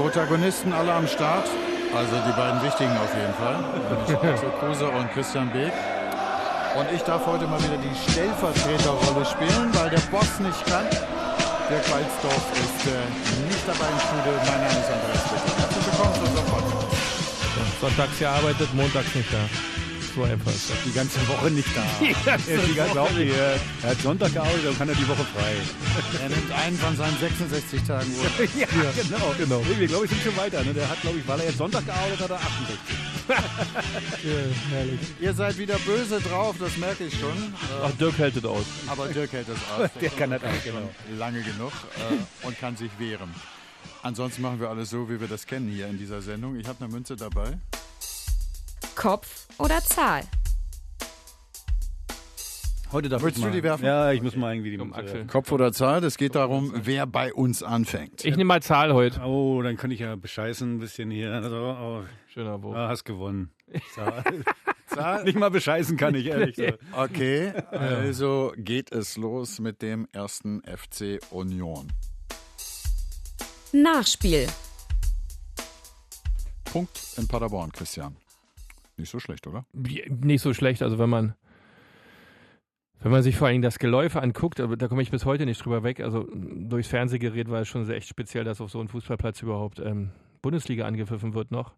Protagonisten alle am Start. Also die beiden wichtigen auf jeden Fall. Axel Kruse und Christian Beek. Und ich darf heute mal wieder die Stellvertreterrolle spielen, weil der Boss nicht kann. Dirk Walzdorf ist äh, nicht dabei im Studio. Mein Name ist Andreas Bitter. Herzlich willkommen zu unserem Podcast. Sonntags gearbeitet, montags nicht da. So einfach ist das. die ganze Woche nicht da. er, ist die ganze Woche hier. er hat Sonntag gearbeitet und kann er die Woche frei. Er nimmt einen von seinen 66 Tagen Urlaub. ja, genau. genau. Wir, glaube ich, sind schon weiter. Ne? Der hat, glaube ich, weil er jetzt Sonntag gearbeitet hat, er 68. Ja. Ihr seid wieder böse drauf, das merke ich schon. Äh, Ach, Dirk hält es aus. Aber Dirk hält das aus. Der kann das auch, genau. Lange genug äh, und kann sich wehren. Ansonsten machen wir alles so, wie wir das kennen hier in dieser Sendung. Ich habe eine Münze dabei. Kopf oder Zahl? Heute darf Willst ich du mal. die werfen? Ja, ich muss mal irgendwie die Münze Axel. Kopf oder Zahl? Es geht darum, wer bei uns anfängt. Ich nehme mal Zahl heute. Oh, dann kann ich ja bescheißen ein bisschen hier. Also, oh, Schöner Wurf. ah, hast gewonnen. Zahl. Zahl. Nicht mal bescheißen kann ich, ehrlich gesagt. Okay, also geht es los mit dem ersten FC Union. Nachspiel. Punkt in Paderborn, Christian. Nicht so schlecht, oder? Nicht so schlecht, also wenn man wenn man sich vor allem das Geläufe anguckt, aber da komme ich bis heute nicht drüber weg. Also durchs Fernsehgerät war es schon sehr echt speziell, dass auf so einem Fußballplatz überhaupt ähm, Bundesliga angepfiffen wird noch,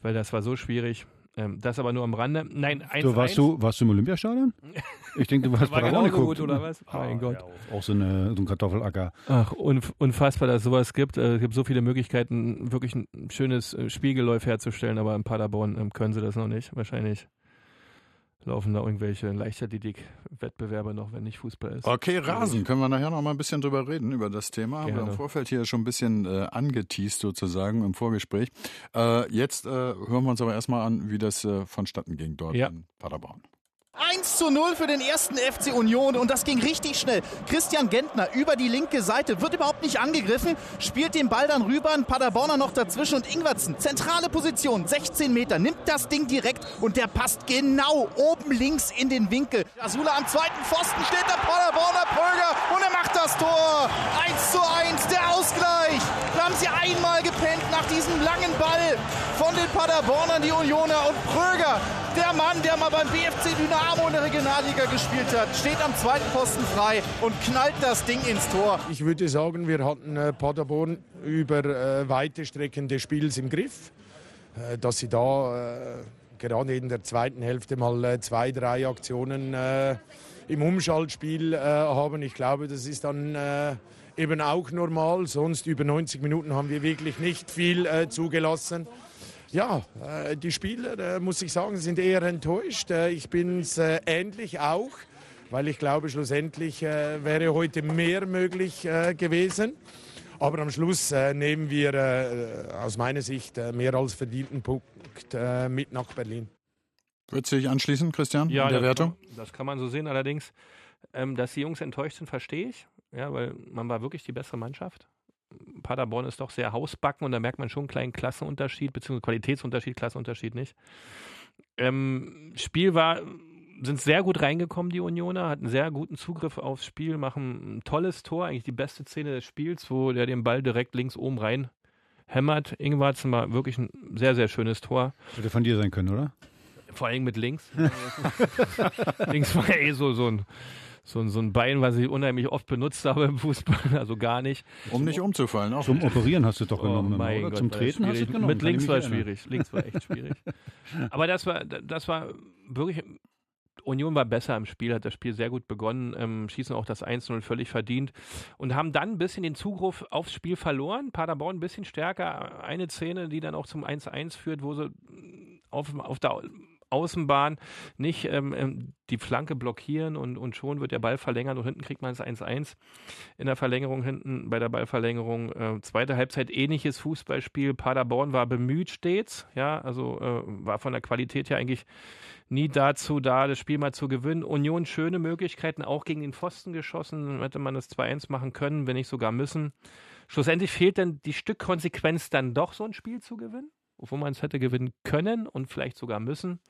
weil das war so schwierig. Ähm, das aber nur am Rande. Nein, 1 Du, warst, du, warst du im Olympiastadion? Ich denke, du hast War Paderborn genauso geguckt. gut, oder was? Ah, Mein Gott. Ja, auch so, eine, so ein Kartoffelacker. Ach, unf unfassbar, dass es sowas gibt. Äh, Es gibt so viele Möglichkeiten, wirklich ein schönes äh, Spielgeläuf herzustellen, aber in Paderborn ähm, können sie das noch nicht. Wahrscheinlich laufen da irgendwelche Leichtathletik-Wettbewerbe noch, wenn nicht Fußball ist. Okay, Rasen. Können wir nachher noch mal ein bisschen drüber reden, über das Thema. Haben wir Gerne. im Vorfeld hier schon ein bisschen äh, angeteased sozusagen im Vorgespräch. Äh, jetzt äh, hören wir uns aber erstmal an, wie das äh, vonstatten ging dort Ja. in Paderborn. 1 zu 0 für den ersten FC Union und das ging richtig schnell. Christian Gentner über die linke Seite, wird überhaupt nicht angegriffen, spielt den Ball dann rüber, ein Paderborner noch dazwischen und Ingwertsen, zentrale Position, 16 Meter, nimmt das Ding direkt und der passt genau oben links in den Winkel. Asula am zweiten Pfosten steht der Paderborner Pröger und er macht das Tor. 1 zu 1, der Ausgleich. Haben sie einmal gepennt nach diesem langen Ball von den Paderbornern, die Unioner und Pröger. Der Mann, der mal beim BFC Dynamo in der Regionalliga gespielt hat, steht am zweiten Posten frei und knallt das Ding ins Tor. Ich würde sagen, wir hatten äh, Paderborn über äh, weite Strecken des Spiels im Griff. Äh, dass sie da gerade in der zweiten Hälfte mal zwei, drei Aktionen äh, im Umschaltspiel äh, haben. Ich glaube, das ist dann äh, eben auch normal. Sonst über 90 Minuten haben wir wirklich nicht viel äh, zugelassen. Ja, äh, die Spieler, äh, muss ich sagen, sind eher enttäuscht. Äh, ich bin es äh, ähnlich auch, weil ich glaube, schlussendlich äh, wäre heute mehr möglich äh, gewesen. Aber am Schluss äh, nehmen wir äh, aus meiner Sicht äh, mehr als verdienten Punkt äh, mit nach Berlin. Würdest du dich anschließen, Christian, in der das Wertung? Kann, das kann man so sehen. Allerdings, ähm, dass die Jungs enttäuscht sind, verstehe ich. Ja, weil man war wirklich die bessere Mannschaft. Paderborn ist doch sehr hausbacken und da merkt man schon einen kleinen Klassenunterschied, beziehungsweise Qualitätsunterschied, Klassenunterschied nicht. Ähm, Spiel war, sind sehr gut reingekommen, die Unioner, hatten sehr guten Zugriff aufs Spiel, machen ein tolles Tor, eigentlich die beste Szene des Spiels, wo der den Ball direkt links oben rein hämmert. Ingwarzen war wirklich ein sehr, sehr schönes Tor. Hätte von dir sein können, oder? Vor allem mit links. links war ja eh so, so, ein, so, ein, so ein Bein, was ich unheimlich oft benutzt habe im Fußball, also gar nicht. Um nicht umzufallen. Auch Zum Operieren hast du doch Oh genommen, mein oder? Gott, Zum Treten hast du genommen. Mit links war erinnern. schwierig. Links war echt schwierig. Aber das war, das war wirklich. Union war besser im Spiel, hat das Spiel sehr gut begonnen, ähm, schießen auch das 1-0 völlig verdient und haben dann ein bisschen den Zugriff aufs Spiel verloren. Paderborn ein bisschen stärker. Eine Szene, die dann auch zum 1-1 führt, wo sie auf, auf der Außenbahn, nicht ähm, ähm, die Flanke blockieren und, und schon wird der Ball verlängert und hinten kriegt man es 1-1 in der Verlängerung hinten bei der Ballverlängerung. Äh, zweite Halbzeit ähnliches Fußballspiel. Paderborn war bemüht stets, ja, also äh, war von der Qualität her eigentlich nie dazu da, das Spiel mal zu gewinnen. Union schöne Möglichkeiten, auch gegen den Pfosten geschossen. Hätte man das 2-1 machen können, wenn nicht sogar müssen. Schlussendlich fehlt dann die Stückkonsequenz, dann doch so ein Spiel zu gewinnen, obwohl man es hätte gewinnen können und vielleicht sogar müssen.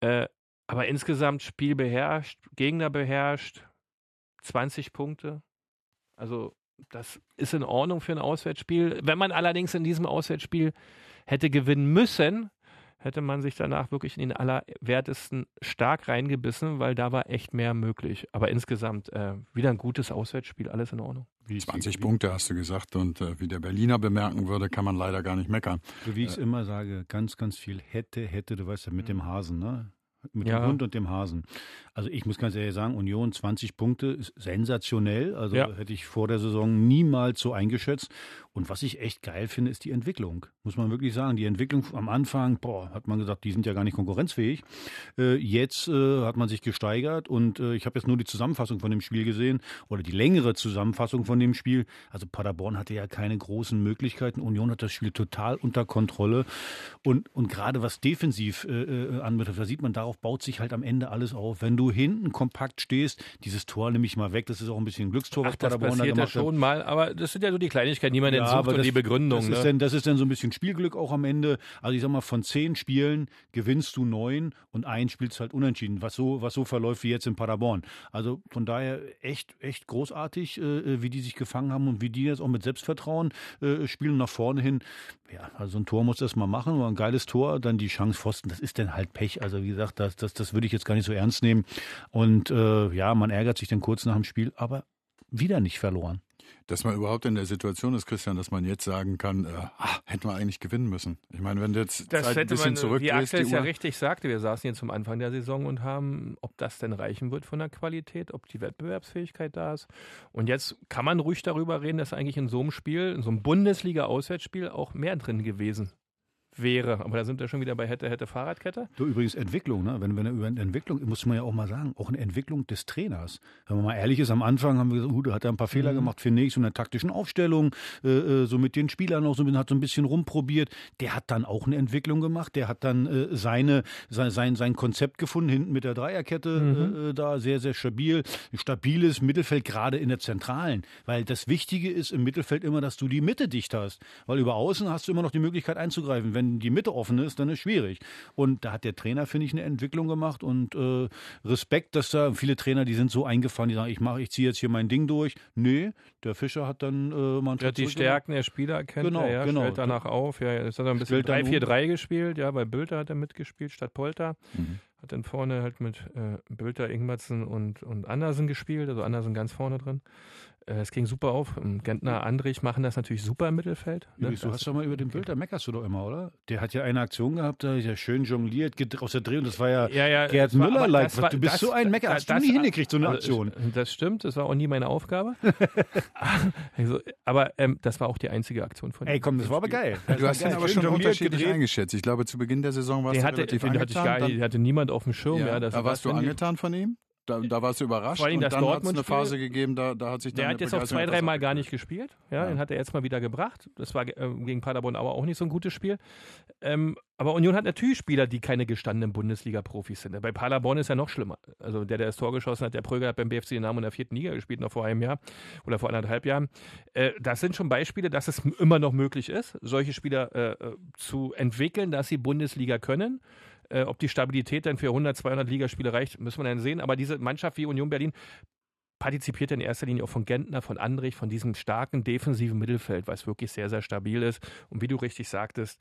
Äh, aber insgesamt Spiel beherrscht, Gegner beherrscht, 20 Punkte. Also das ist in Ordnung für ein Auswärtsspiel. Wenn man allerdings in diesem Auswärtsspiel hätte gewinnen müssen, hätte man sich danach wirklich in den Allerwertesten stark reingebissen, weil da war echt mehr möglich. Aber insgesamt äh, wieder ein gutes Auswärtsspiel, alles in Ordnung. 20 Punkte hast du gesagt und äh, wie der Berliner bemerken würde, kann man leider gar nicht meckern. So wie ich es äh, immer sage, ganz, ganz viel hätte, hätte, du weißt ja, mit dem Hasen, ne? Mit Ja. dem Hund und dem Hasen. Also ich muss ganz ehrlich sagen, Union 20 Punkte ist sensationell. Also Ja. hätte ich vor der Saison niemals so eingeschätzt. Und was ich echt geil finde, ist die Entwicklung. Muss man wirklich sagen. Die Entwicklung am Anfang, boah, hat man gesagt, die sind ja gar nicht konkurrenzfähig. Äh, jetzt äh, hat man sich gesteigert und äh, ich habe jetzt nur die Zusammenfassung von dem Spiel gesehen oder die längere Zusammenfassung von dem Spiel. Also Paderborn hatte ja keine großen Möglichkeiten. Union hat das Spiel total unter Kontrolle. Und, und gerade was defensiv äh, äh, anbetrifft, da sieht man, darauf baut sich halt am Ende alles auf. Wenn du hinten kompakt stehst, dieses Tor nehme ich mal weg, das ist auch ein bisschen ein Glückstor, Ach, was das Paderborn da ja gemacht hat. schon mal, aber das sind ja so die Kleinigkeiten, die man dann sucht und die Begründung. Das, ne? ist dann, das ist dann so ein bisschen Spielglück auch am Ende. Also ich sag mal, von zehn Spielen gewinnst du neun und ein spielst halt unentschieden, was so, was so verläuft wie jetzt in Paderborn. Also von daher echt, echt großartig, äh, wie die sich gefangen haben und wie die jetzt auch mit Selbstvertrauen äh, spielen nach vorne hin. Ja, also ein Tor muss das mal machen, war ein geiles Tor, dann die Chance Pfosten, das ist dann halt Pech. Also wie gesagt, das, das, das würde ich jetzt gar nicht so ernst nehmen. Und äh, ja, man ärgert sich dann kurz nach dem Spiel, aber wieder nicht verloren. Dass man überhaupt in der Situation ist, Christian, dass man jetzt sagen kann, äh, ah, hätten wir eigentlich gewinnen müssen. Ich meine, wenn du jetzt Das Zeit ein bisschen man, wie Axel es ja richtig sagte, wir saßen hier zum Anfang der Saison und haben, ob das denn reichen wird von der Qualität, ob die Wettbewerbsfähigkeit da ist. Und jetzt kann man ruhig darüber reden, dass eigentlich in so einem Spiel, in so einem Bundesliga-Auswärtsspiel auch mehr drin gewesen wäre. Aber da sind wir schon wieder bei hätte, hätte Fahrradkette. Du, übrigens Entwicklung, ne? wenn, wenn er über Entwicklung, muss man ja auch mal sagen, auch eine Entwicklung des Trainers. Wenn man mal ehrlich ist, am Anfang haben wir gesagt, uh, da hat er ein paar Fehler gemacht, finde ich, so in der taktischen Aufstellung, äh, äh, so mit den Spielern auch so, ein bisschen- hat so ein bisschen rumprobiert. Der hat dann auch eine Entwicklung gemacht, der hat dann äh, seine, sein, sein, sein Konzept gefunden, hinten mit der Dreierkette äh, da, sehr, sehr stabil. Stabiles Mittelfeld, gerade in der Zentralen, weil das Wichtige ist im Mittelfeld immer, dass du die Mitte dicht hast, weil über Außen hast du immer noch die Möglichkeit einzugreifen. Wenn die Mitte offen ist, dann ist schwierig. Und da hat der Trainer, finde ich, eine Entwicklung gemacht und äh, Respekt, dass da viele Trainer, die sind so eingefahren, die sagen, ich mache, ich ziehe jetzt hier mein Ding durch. Nee, der Fischer hat dann äh, mal einen Er hat die Stärken der Spieler erkennt Genau, er, ja, genau. stellt danach auf. Ja, jetzt hat er ein bisschen Stellt dann um. 3-4-3 gespielt, ja, bei Bülter hat er mitgespielt statt Polter. Mhm. Hat dann vorne halt mit äh, Bülter, Ingwertsen und, und Andersen gespielt, also Andersen ganz vorne drin. Äh, Es ging super auf. Gentner, Andrich machen das natürlich super im Mittelfeld. ne? Du Das- hast doch mal über den Bild, da meckerst du doch immer, oder? Der hat ja eine Aktion gehabt, da ist ja schön jongliert, geht aus der Dreh und das war ja, Ja, ja, Gerd das war- Müller aber like. das war- Du bist das- so ein Mecker, hast du das- nie hingekriegt, so eine Aktion. Das stimmt, das war auch nie meine Aufgabe. also, aber ähm, das war auch die einzige Aktion von Ey, ihm komm, das war aber geil. du hast ihn aber schon unterschiedlich gedreht. eingeschätzt. Ich glaube, zu Beginn der Saison warst Den du hatte, relativ den hatte, ich angetan. gar hatte niemand auf dem Schirm. Ja, ja, das da warst du angetan von ihm? Da, da warst du überrascht Vor allem und das dann hat es eine Phase gegeben, da, da hat sich dann Der hat jetzt auch zwei, dreimal gar nicht gespielt. Ja, Ja. den hat er jetzt mal wieder gebracht. Das war äh, gegen Paderborn aber auch nicht so ein gutes Spiel. Ähm, aber Union hat natürlich Spieler, die keine gestandenen Bundesliga-Profis sind. Bei Paderborn ist ja noch schlimmer. Also der, der das Tor geschossen hat, der Pröger hat beim BFC den Namen in der vierten Liga gespielt, noch vor einem Jahr oder vor anderthalb Jahren. Äh, das sind schon Beispiele, dass es immer noch möglich ist, solche Spieler äh, äh, zu entwickeln, dass sie Bundesliga können. Äh, ob die Stabilität dann für 100, 200 Ligaspiele reicht, müssen wir dann sehen. Aber diese Mannschaft wie Union Berlin partizipiert in erster Linie auch von Gentner, von Andrich, von diesem starken defensiven Mittelfeld, was wirklich sehr, sehr stabil ist. Und wie du richtig sagtest,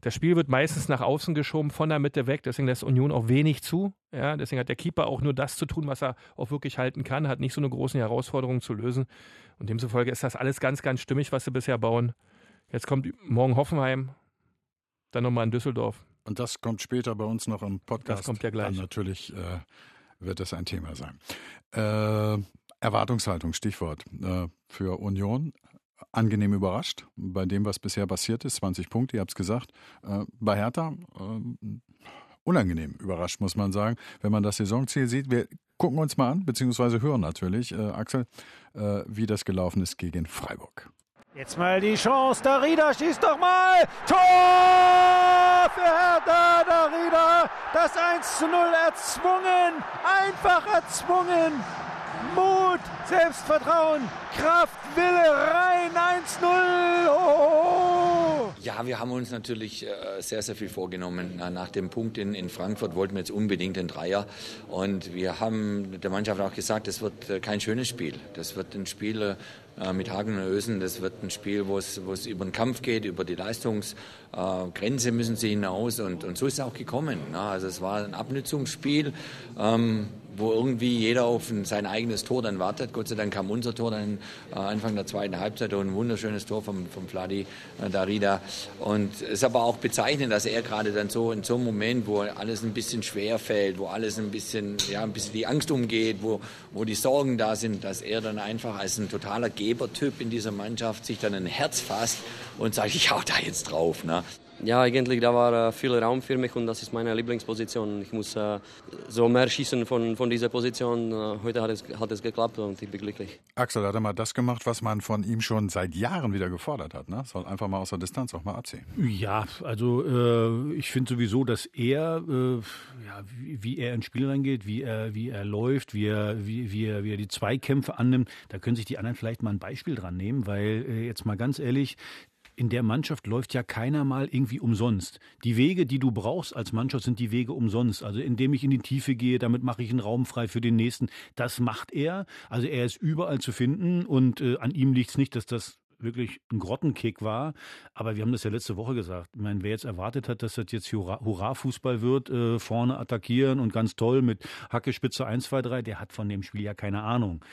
das Spiel wird meistens nach außen geschoben, von der Mitte weg. Deswegen lässt Union auch wenig zu. Ja, deswegen hat der Keeper auch nur das zu tun, was er auch wirklich halten kann, hat nicht so eine große Herausforderung zu lösen. Und demzufolge ist das alles ganz, ganz stimmig, was sie bisher bauen. Jetzt kommt morgen Hoffenheim, dann nochmal in Düsseldorf. Und das kommt später bei uns noch im Podcast. Das kommt ja gleich. Dann natürlich äh, wird das ein Thema sein. Äh, Erwartungshaltung, Stichwort äh, für Union. Angenehm überrascht bei dem, was bisher passiert ist. 20 Punkte, ihr habt es gesagt. Äh, bei Hertha äh, unangenehm überrascht, muss man sagen, wenn man das Saisonziel sieht. Wir gucken uns mal an, beziehungsweise hören natürlich, äh, Axel, wie das gelaufen ist gegen Freiburg. Jetzt mal die Chance, Darida schießt doch mal! Tor für Hertha Darida! Das 1 zu 0 erzwungen! Einfach erzwungen! Mut, Selbstvertrauen, Kraft, Wille, rein 1-0! Oh! Ja, wir haben uns natürlich äh, sehr, sehr viel vorgenommen. Nach dem Punkt in, in Frankfurt wollten wir jetzt unbedingt den Dreier. Und wir haben der Mannschaft auch gesagt, das wird äh, kein schönes Spiel. Das wird ein Spiel äh, mit Hagen und Ösen. Das wird ein Spiel, wo es, über den Kampf geht, über die Leistungsgrenze müssen sie hinaus. Und, und so ist es auch gekommen. Also es war ein Abnützungsspiel. Ähm, wo irgendwie jeder auf sein eigenes Tor dann wartet. Gott sei Dank kam unser Tor dann äh, Anfang der zweiten Halbzeit und ein wunderschönes Tor vom, vom Vladi äh, Darida. Und es ist aber auch bezeichnend, dass er gerade dann so in so einem Moment, wo alles ein bisschen schwer fällt, wo alles ein bisschen, ja, ein bisschen die Angst umgeht, wo, wo die Sorgen da sind, dass er dann einfach als ein totaler Gebertyp in dieser Mannschaft sich dann ein Herz fasst und sagt, ich hau da jetzt drauf. Ne? Ja, eigentlich da war äh, viel Raum für mich und das ist meine Lieblingsposition. Ich muss äh, so mehr schießen von, von dieser Position. Äh, heute hat es, hat es geklappt und ich bin glücklich. Axel hat er mal das gemacht, was man von ihm schon seit Jahren wieder gefordert hat. Ne? Soll einfach mal aus der Distanz auch mal abziehen. Ja, also äh, ich finde sowieso, dass er, äh, ja, wie, wie, er ins Spiel reingeht, wie er, wie er läuft, wie er, wie, wie, er, wie er die Zweikämpfe annimmt, da können sich die anderen vielleicht mal ein Beispiel dran nehmen, weil äh, jetzt mal ganz ehrlich, in der Mannschaft läuft ja keiner mal irgendwie umsonst. Die Wege, die du brauchst als Mannschaft, sind die Wege umsonst. Also indem ich in die Tiefe gehe, damit mache ich einen Raum frei für den nächsten. Das macht er. Also er ist überall zu finden und äh, an ihm liegt es nicht, dass das wirklich ein Grottenkick war. Aber wir haben das ja letzte Woche gesagt. Ich meine, wer jetzt erwartet hat, dass das jetzt Hurra-Fußball wird, äh, vorne attackieren und ganz toll mit Hacke, Spitze 1, 2, 3, der hat von dem Spiel ja keine Ahnung.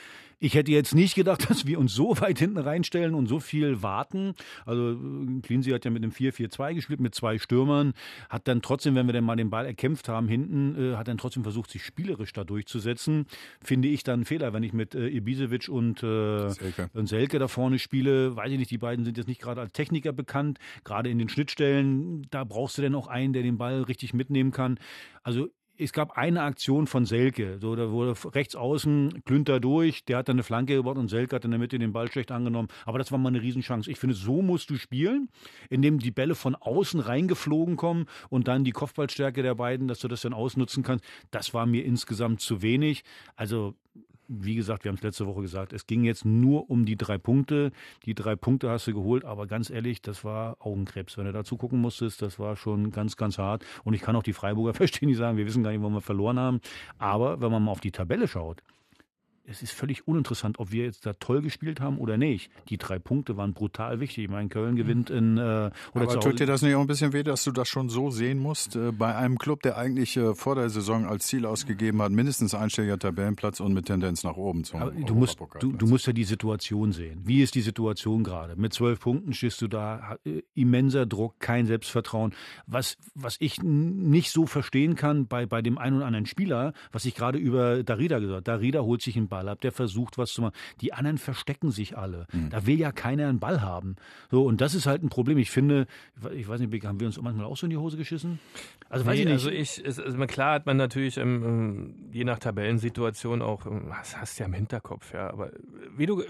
Ich hätte jetzt nicht gedacht, dass wir uns so weit hinten reinstellen und so viel warten. Also Cleansey hat ja mit einem 4-4-2 gespielt, mit zwei Stürmern, hat dann trotzdem, wenn wir dann mal den Ball erkämpft haben hinten, äh, hat dann trotzdem versucht, sich spielerisch da durchzusetzen. Finde ich dann Fehler, wenn ich mit äh, Ibisevic und, äh, Selke. und Selke da vorne spiele. Weiß ich nicht, die beiden sind jetzt nicht gerade als Techniker bekannt. Gerade in den Schnittstellen, da brauchst du dann auch einen, der den Ball richtig mitnehmen kann. Also es gab eine Aktion von Selke, so da wurde rechts außen Klünter durch, der hat dann eine Flanke gebaut und Selke hat in der Mitte den Ball schlecht angenommen. Aber das war mal eine Riesenchance. Ich finde, so musst du spielen, indem die Bälle von außen reingeflogen kommen und dann die Kopfballstärke der beiden, dass du das dann ausnutzen kannst. Das war mir insgesamt zu wenig. Also wie gesagt, wir haben es letzte Woche gesagt, es ging jetzt nur um die drei Punkte. Die drei Punkte hast du geholt, aber ganz ehrlich, das war Augenkrebs. Wenn du dazu gucken musstest, das war schon ganz, ganz hart. Und ich kann auch die Freiburger verstehen, die sagen, wir wissen gar nicht, wo wir verloren haben. Aber wenn man mal auf die Tabelle schaut, es ist völlig uninteressant, ob wir jetzt da toll gespielt haben oder nicht. Die drei Punkte waren brutal wichtig. Ich meine, Köln gewinnt in äh, oder Aber tut dir das nicht auch ein bisschen weh, dass du das schon so sehen musst äh, bei einem Club, der eigentlich äh, vor der Saison als Ziel ausgegeben hat, mindestens einstelliger Tabellenplatz und mit Tendenz nach oben zum Aber du musst du, du, musst ja die Situation sehen. Wie ist die Situation gerade? Mit zwölf Punkten stehst du da, äh, immenser Druck, kein Selbstvertrauen. Was was ich nicht so verstehen kann bei bei dem einen oder anderen Spieler, was ich gerade über Darida gesagt habe. Darida holt sich einen Ball ab, der versucht was zu machen. Die anderen verstecken sich alle. Mhm. Da will ja keiner einen Ball haben. So, und das ist halt ein Problem. Ich finde, ich weiß nicht, haben wir uns manchmal auch so in die Hose geschissen? Also, weiß nee, ich nicht. Also ich, ist, also klar hat man natürlich ähm, je nach Tabellensituation auch, ähm, das hast du ja im Hinterkopf, ja. Aber wie du,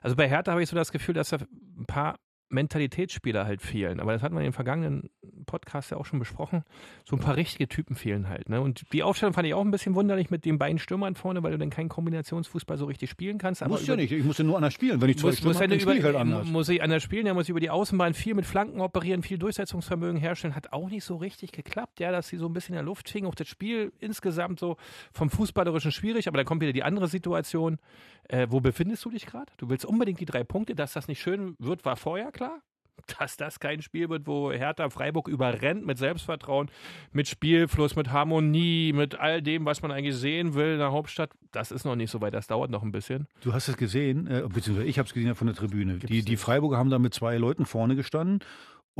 also bei Hertha habe ich so das Gefühl, dass da ein paar Mentalitätsspieler halt fehlen. Aber das hat man im vergangenen Podcast ja auch schon besprochen. So ein paar richtige Typen fehlen halt. Ne? Und die Aufstellung fand ich auch ein bisschen wunderlich mit den beiden Stürmern vorne, weil du dann keinen Kombinationsfußball so richtig spielen kannst. Muss ja nicht, ich muss ja nur anders spielen. Wenn ich zwei muss, muss, über, halt anders. muss ich anders spielen, der muss über die Außenbahn viel mit Flanken operieren, viel Durchsetzungsvermögen herstellen. Hat auch nicht so richtig geklappt, ja, dass sie so ein bisschen in der Luft fingen. Auch das Spiel insgesamt so vom Fußballerischen schwierig, aber dann kommt wieder die andere Situation. Äh, wo befindest du dich gerade? Du willst unbedingt die drei Punkte, dass das nicht schön wird, war vorher klar dass das kein Spiel wird, wo Hertha Freiburg überrennt mit Selbstvertrauen, mit Spielfluss, mit Harmonie, mit all dem, was man eigentlich sehen will in der Hauptstadt. Das ist noch nicht so weit, das dauert noch ein bisschen. Du hast es gesehen, äh, beziehungsweise ich habe es gesehen von der Tribüne. Die, die Freiburger haben da mit zwei Leuten vorne gestanden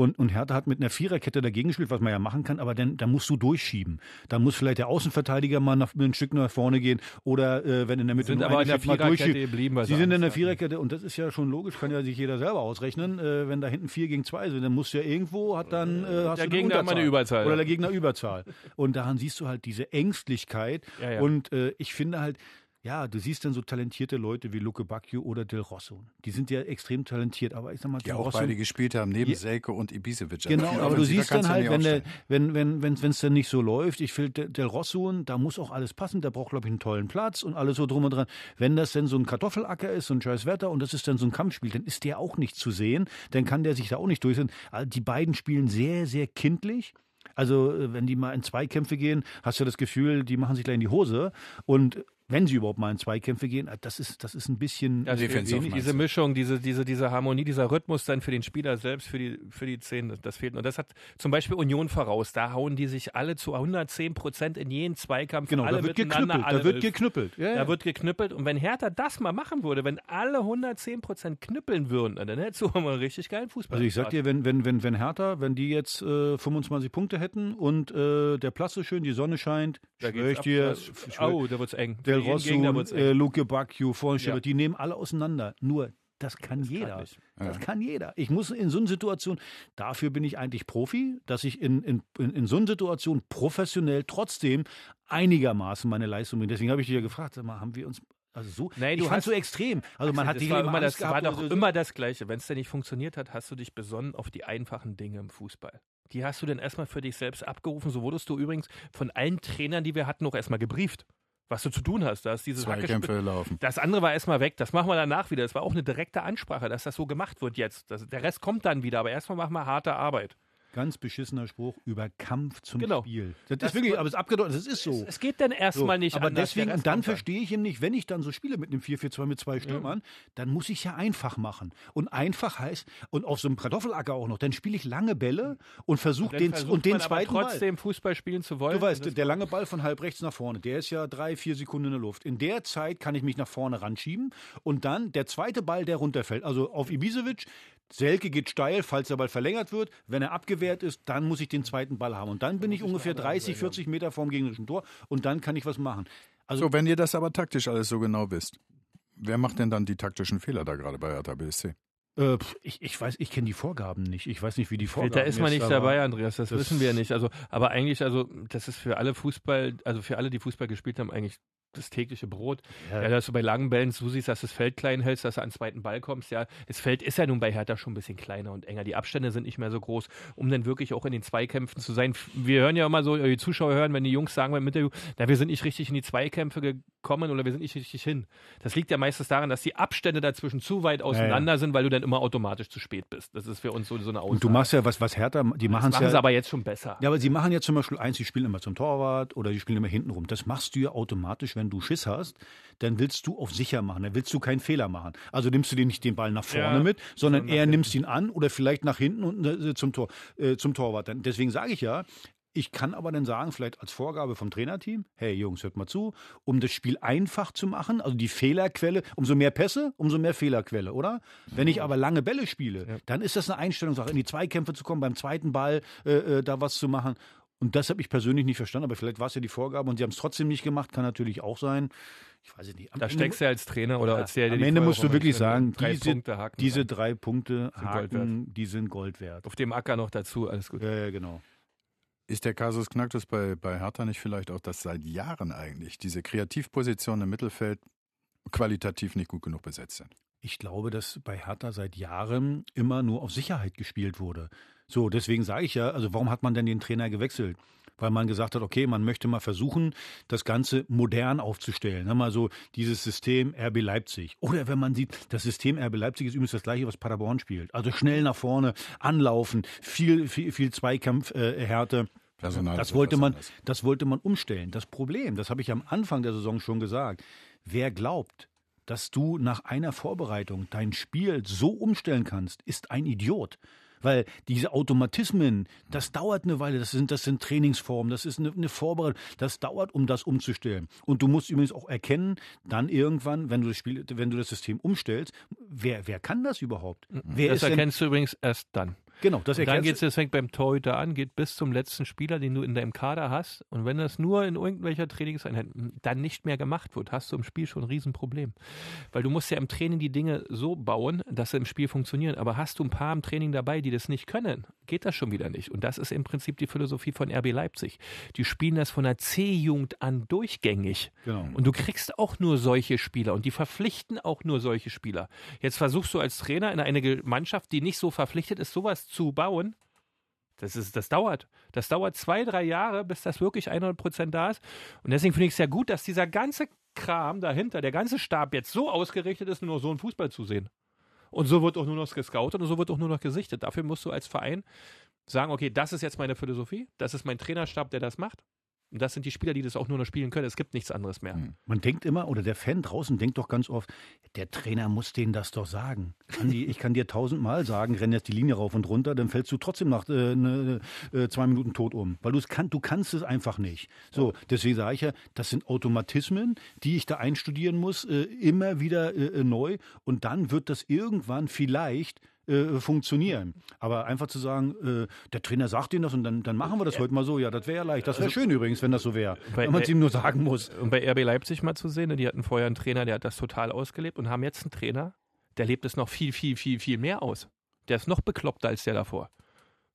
Und, und Hertha hat mit einer Viererkette dagegen gespielt, was man ja machen kann, aber dann, dann musst du durchschieben. Dann muss vielleicht der Außenverteidiger mal nach, ein Stück nach vorne gehen oder äh, wenn in der Mitte Sind aber in der Viererkette durchschieben. geblieben, Sie sind in der. Viererkette und das ist ja schon logisch, kann ja sich jeder selber ausrechnen. Äh, wenn da hinten vier gegen zwei sind, dann musst du ja irgendwo, hat dann äh, hast Der du eine Gegner hat mal eine Überzahl, Oder der Gegner Überzahl. Und daran siehst du halt diese Ängstlichkeit. Ja, ja. Und äh, ich finde halt, ja, du siehst dann so talentierte Leute wie Luke Bacchio oder Del Rosso. Die sind ja extrem talentiert, aber ich sag mal, Die Del auch Rosso, beide gespielt haben, neben Ja. Selke und Ibisevic. Genau, Also aber du siehst dann halt, wenn der, wenn wenn wenn wenn es dann nicht so läuft, ich finde der Rosso, da muss auch alles passen, der braucht glaube ich einen tollen Platz und alles so drum und dran. Wenn das denn so ein Kartoffelacker ist, so ein scheiß Wetter und das ist dann so ein Kampfspiel, dann ist der auch nicht zu sehen, dann kann der sich da auch nicht durchsetzen. Also die beiden spielen sehr sehr kindlich. Also äh, wenn die mal in Zweikämpfe gehen, hast du das Gefühl, die machen sich gleich in die Hose und wenn sie überhaupt mal in Zweikämpfe gehen, äh, das ist, das ist ein bisschen Ja, Defensiv diese? Mischung, diese, diese, diese Harmonie, dieser Rhythmus dann für den Spieler selbst, für die, für die Zehn, das fehlt. Und das hat zum Beispiel Union voraus. Da hauen die sich alle zu 110 Prozent in jeden Zweikampf. Genau, alle da wird miteinander, geknüppelt, alle da wird geknüppelt. Ja, ja. Da wird geknüppelt. Und wenn Hertha das mal machen würde, wenn alle 110 Prozent knüppeln würden, dann hättest du mal einen richtig geilen Fußball. Also ich sag dir, wenn, wenn, wenn, wenn Hertha, wenn die jetzt äh, 25 Punkte hätten und äh, der Platz ist schön, die Sonne scheint, da schwör ich dir. Das- Oh, da wird's eng. Für Del Rosso, äh, Luke Bacchio, Vornsteller, Ja. die nehmen alle auseinander. Nur, das kann Das kann jeder. nicht. das kann jeder. Ich muss in so einer Situation, dafür bin ich eigentlich Profi, dass ich in, in, in, in so einer Situation professionell trotzdem einigermaßen meine Leistung bringe. Deswegen habe ich dich ja gefragt, sag mal, haben wir uns also so, Nein, ich du fand hast- so extrem. Also man hat das die war immer das, war doch so. immer das Gleiche. Wenn es denn nicht funktioniert hat, hast du dich besonnen auf die einfachen Dinge im Fußball. Die hast du dann erstmal für dich selbst abgerufen. So wurdest du übrigens von allen Trainern, die wir hatten, auch erstmal gebrieft, was du zu tun hast. Da ist dieses Zweikämpfe laufen. Das andere war erstmal weg. Das machen wir danach wieder. Das war auch eine direkte Ansprache, dass das so gemacht wird jetzt. Das, der Rest kommt dann wieder. Aber erstmal machen wir harte Arbeit. Ganz beschissener Spruch über Kampf zum Genau. Spiel. Das, Das ist wirklich, aber es ist abgedeutet, das ist so. Es, es geht dann erstmal nicht aber anders. Der deswegen, dann kommt verstehe ich eben nicht, wenn ich dann so spiele mit einem 4-4-2 mit zwei Stürmern, dann muss ich ja einfach machen. Und einfach heißt, und auf so einem Kartoffelacker auch noch, dann spiele ich lange Bälle und versuche den, und den man aber zweiten Ball. trotzdem Fußball spielen zu wollen. Du weißt, der lange Ball von halb rechts nach vorne, der ist ja drei, vier Sekunden in der Luft. In der Zeit kann ich mich nach vorne ranschieben und dann der zweite Ball, der runterfällt. Also auf Ibisevic, Selke geht steil, falls der Ball verlängert wird. Wenn er abgewehrt ist, dann muss ich den zweiten Ball haben. Und dann bin ich ungefähr 30, 40 Meter vorm gegnerischen Tor und dann kann ich was machen. Also So, wenn ihr das aber taktisch alles so genau wisst, wer macht denn dann die taktischen Fehler da gerade bei Hertha BSC? Äh, ich, ich weiß, ich kenne die Vorgaben nicht. Ich weiß nicht, wie die Vorgaben Da ist man nicht dabei, Andreas, das, das- wissen wir nicht. Also, aber eigentlich, also das ist für alle Fußball, also für alle, die Fußball gespielt haben, eigentlich das tägliche Brot. Ja. Ja, dass du bei langen Bällen so siehst, dass du das Feld klein hältst, dass du an den zweiten Ball kommst. Ja, das Feld ist ja nun bei Hertha schon ein bisschen kleiner und enger. Die Abstände sind nicht mehr so groß, um dann wirklich auch in den Zweikämpfen zu sein. Wir hören ja immer so, die Zuschauer hören, wenn die Jungs sagen beim Interview, na, wir sind nicht richtig in die Zweikämpfe gekommen oder wir sind nicht richtig hin. Das liegt ja meistens daran, dass die Abstände dazwischen zu weit auseinander sind, weil du dann immer automatisch zu spät bist. Das ist für uns so, so eine Aussage. Und du machst ja was, was Hertha, die machen es ja. aber jetzt schon besser. Ja, aber sie machen ja zum Beispiel eins, sie spielen immer zum Torwart oder sie spielen immer hinten rum. Das machst du ja automatisch, wenn du Schiss hast, dann willst du auf sicher machen, dann willst du keinen Fehler machen. Also nimmst du dir nicht den Ball nach vorne Ja, mit, sondern eher nach nimmst ihn an oder vielleicht nach hinten und äh, zum, Tor, äh, zum Torwart. Dann, deswegen sage ich ja, ich kann aber dann sagen, vielleicht als Vorgabe vom Trainerteam, hey Jungs, hört mal zu, um das Spiel einfach zu machen, also die Fehlerquelle, umso mehr Pässe, umso mehr Fehlerquelle, oder? Wenn ich aber lange Bälle spiele, dann ist das eine Einstellungssache, in die Zweikämpfe zu kommen, beim zweiten Ball äh, äh, da was zu machen. Und das habe ich persönlich nicht verstanden, aber vielleicht war es ja die Vorgabe und sie haben es trotzdem nicht gemacht, kann natürlich auch sein. Ich weiß es nicht. Am Da Ende- steckst du als Trainer oder als der, der am Ende musst du wirklich sagen, drei diese, Punkte Haken diese dran. drei Punkte Sind Gold Haken, die sind Gold wert. auf dem Acker noch dazu, alles gut. Ja, ja, genau. Ist der Kasus Knacktus bei, bei Hertha nicht vielleicht auch, dass seit Jahren eigentlich diese Kreativpositionen im Mittelfeld qualitativ nicht gut genug besetzt sind? Ich glaube, dass bei Hertha seit Jahren immer nur auf Sicherheit gespielt wurde. So, deswegen sage ich ja, also warum hat man denn den Trainer gewechselt? Weil man gesagt hat, okay, man möchte mal versuchen, das Ganze modern aufzustellen. Mal so dieses System RB Leipzig. Oder wenn man sieht, das System RB Leipzig ist übrigens das gleiche, was Paderborn spielt. Also schnell nach vorne, anlaufen, viel, viel, viel Zweikampfhärte. Äh. Personal Das wollte man, anders. das wollte man umstellen. Das Problem, das habe ich am Anfang der Saison schon gesagt. Wer glaubt, dass du nach einer Vorbereitung dein Spiel so umstellen kannst, ist ein Idiot. Weil diese Automatismen, das dauert eine Weile, das sind, das sind Trainingsformen, das ist eine, eine Vorbereitung, das dauert, um das umzustellen. Und du musst übrigens auch erkennen, dann irgendwann, wenn du das Spiel, wenn du das System umstellst, wer, wer kann das überhaupt? Wer das ist denn, erkennst du übrigens erst dann. Genau, das Und dann erklärt geht es, das fängt beim Torhüter an, geht bis zum letzten Spieler, den du in deinem Kader hast. Und wenn das nur in irgendwelcher Trainingseinheit dann nicht mehr gemacht wird, hast du im Spiel schon ein Riesenproblem. Weil du musst ja im Training die Dinge so bauen, dass sie im Spiel funktionieren. Aber hast du ein paar im Training dabei, die das nicht können, geht das schon wieder nicht. Und das ist im Prinzip die Philosophie von RB Leipzig. Die spielen das von der C-Jugend an durchgängig. Genau. Und du kriegst auch nur solche Spieler und die verpflichten auch nur solche Spieler. Jetzt versuchst du als Trainer in eine Mannschaft, die nicht so verpflichtet ist, sowas zu bauen. Das, ist, das dauert. Das dauert zwei, drei Jahre, bis das wirklich 100 Prozent da ist. Und deswegen finde ich es ja gut, dass dieser ganze Kram dahinter, der ganze Stab jetzt so ausgerichtet ist, nur noch so einen Fußball zu sehen. Und so wird auch nur noch gescoutet und so wird auch nur noch gesichtet. Dafür musst du als Verein sagen, okay, das ist jetzt meine Philosophie, das ist mein Trainerstab, der das macht. Und das sind die Spieler, die das auch nur noch spielen können. Es gibt nichts anderes mehr. Man denkt immer, oder der Fan draußen denkt doch ganz oft, der Trainer muss denen das doch sagen. Andi, ich kann dir tausendmal sagen, renn jetzt die Linie rauf und runter, dann fällst du trotzdem nach äh, ne, äh, zwei Minuten tot um. Weil du's kann, du kannst es einfach nicht. So, deswegen sage ich ja, das sind Automatismen, die ich da einstudieren muss, äh, immer wieder äh, neu. Und dann wird das irgendwann vielleicht äh, funktionieren. Aber einfach zu sagen, äh, der Trainer sagt ihnen das und dann, dann machen wir das heute mal so, ja, das wäre ja leicht. Das wäre schön übrigens, wenn das so wäre. Wenn man es ihm nur sagen muss. Und bei RB Leipzig mal zu sehen, ne, die hatten vorher einen Trainer, der hat das total ausgelebt und haben jetzt einen Trainer, der lebt es noch viel, viel, viel, viel mehr aus. Der ist noch bekloppter als der davor.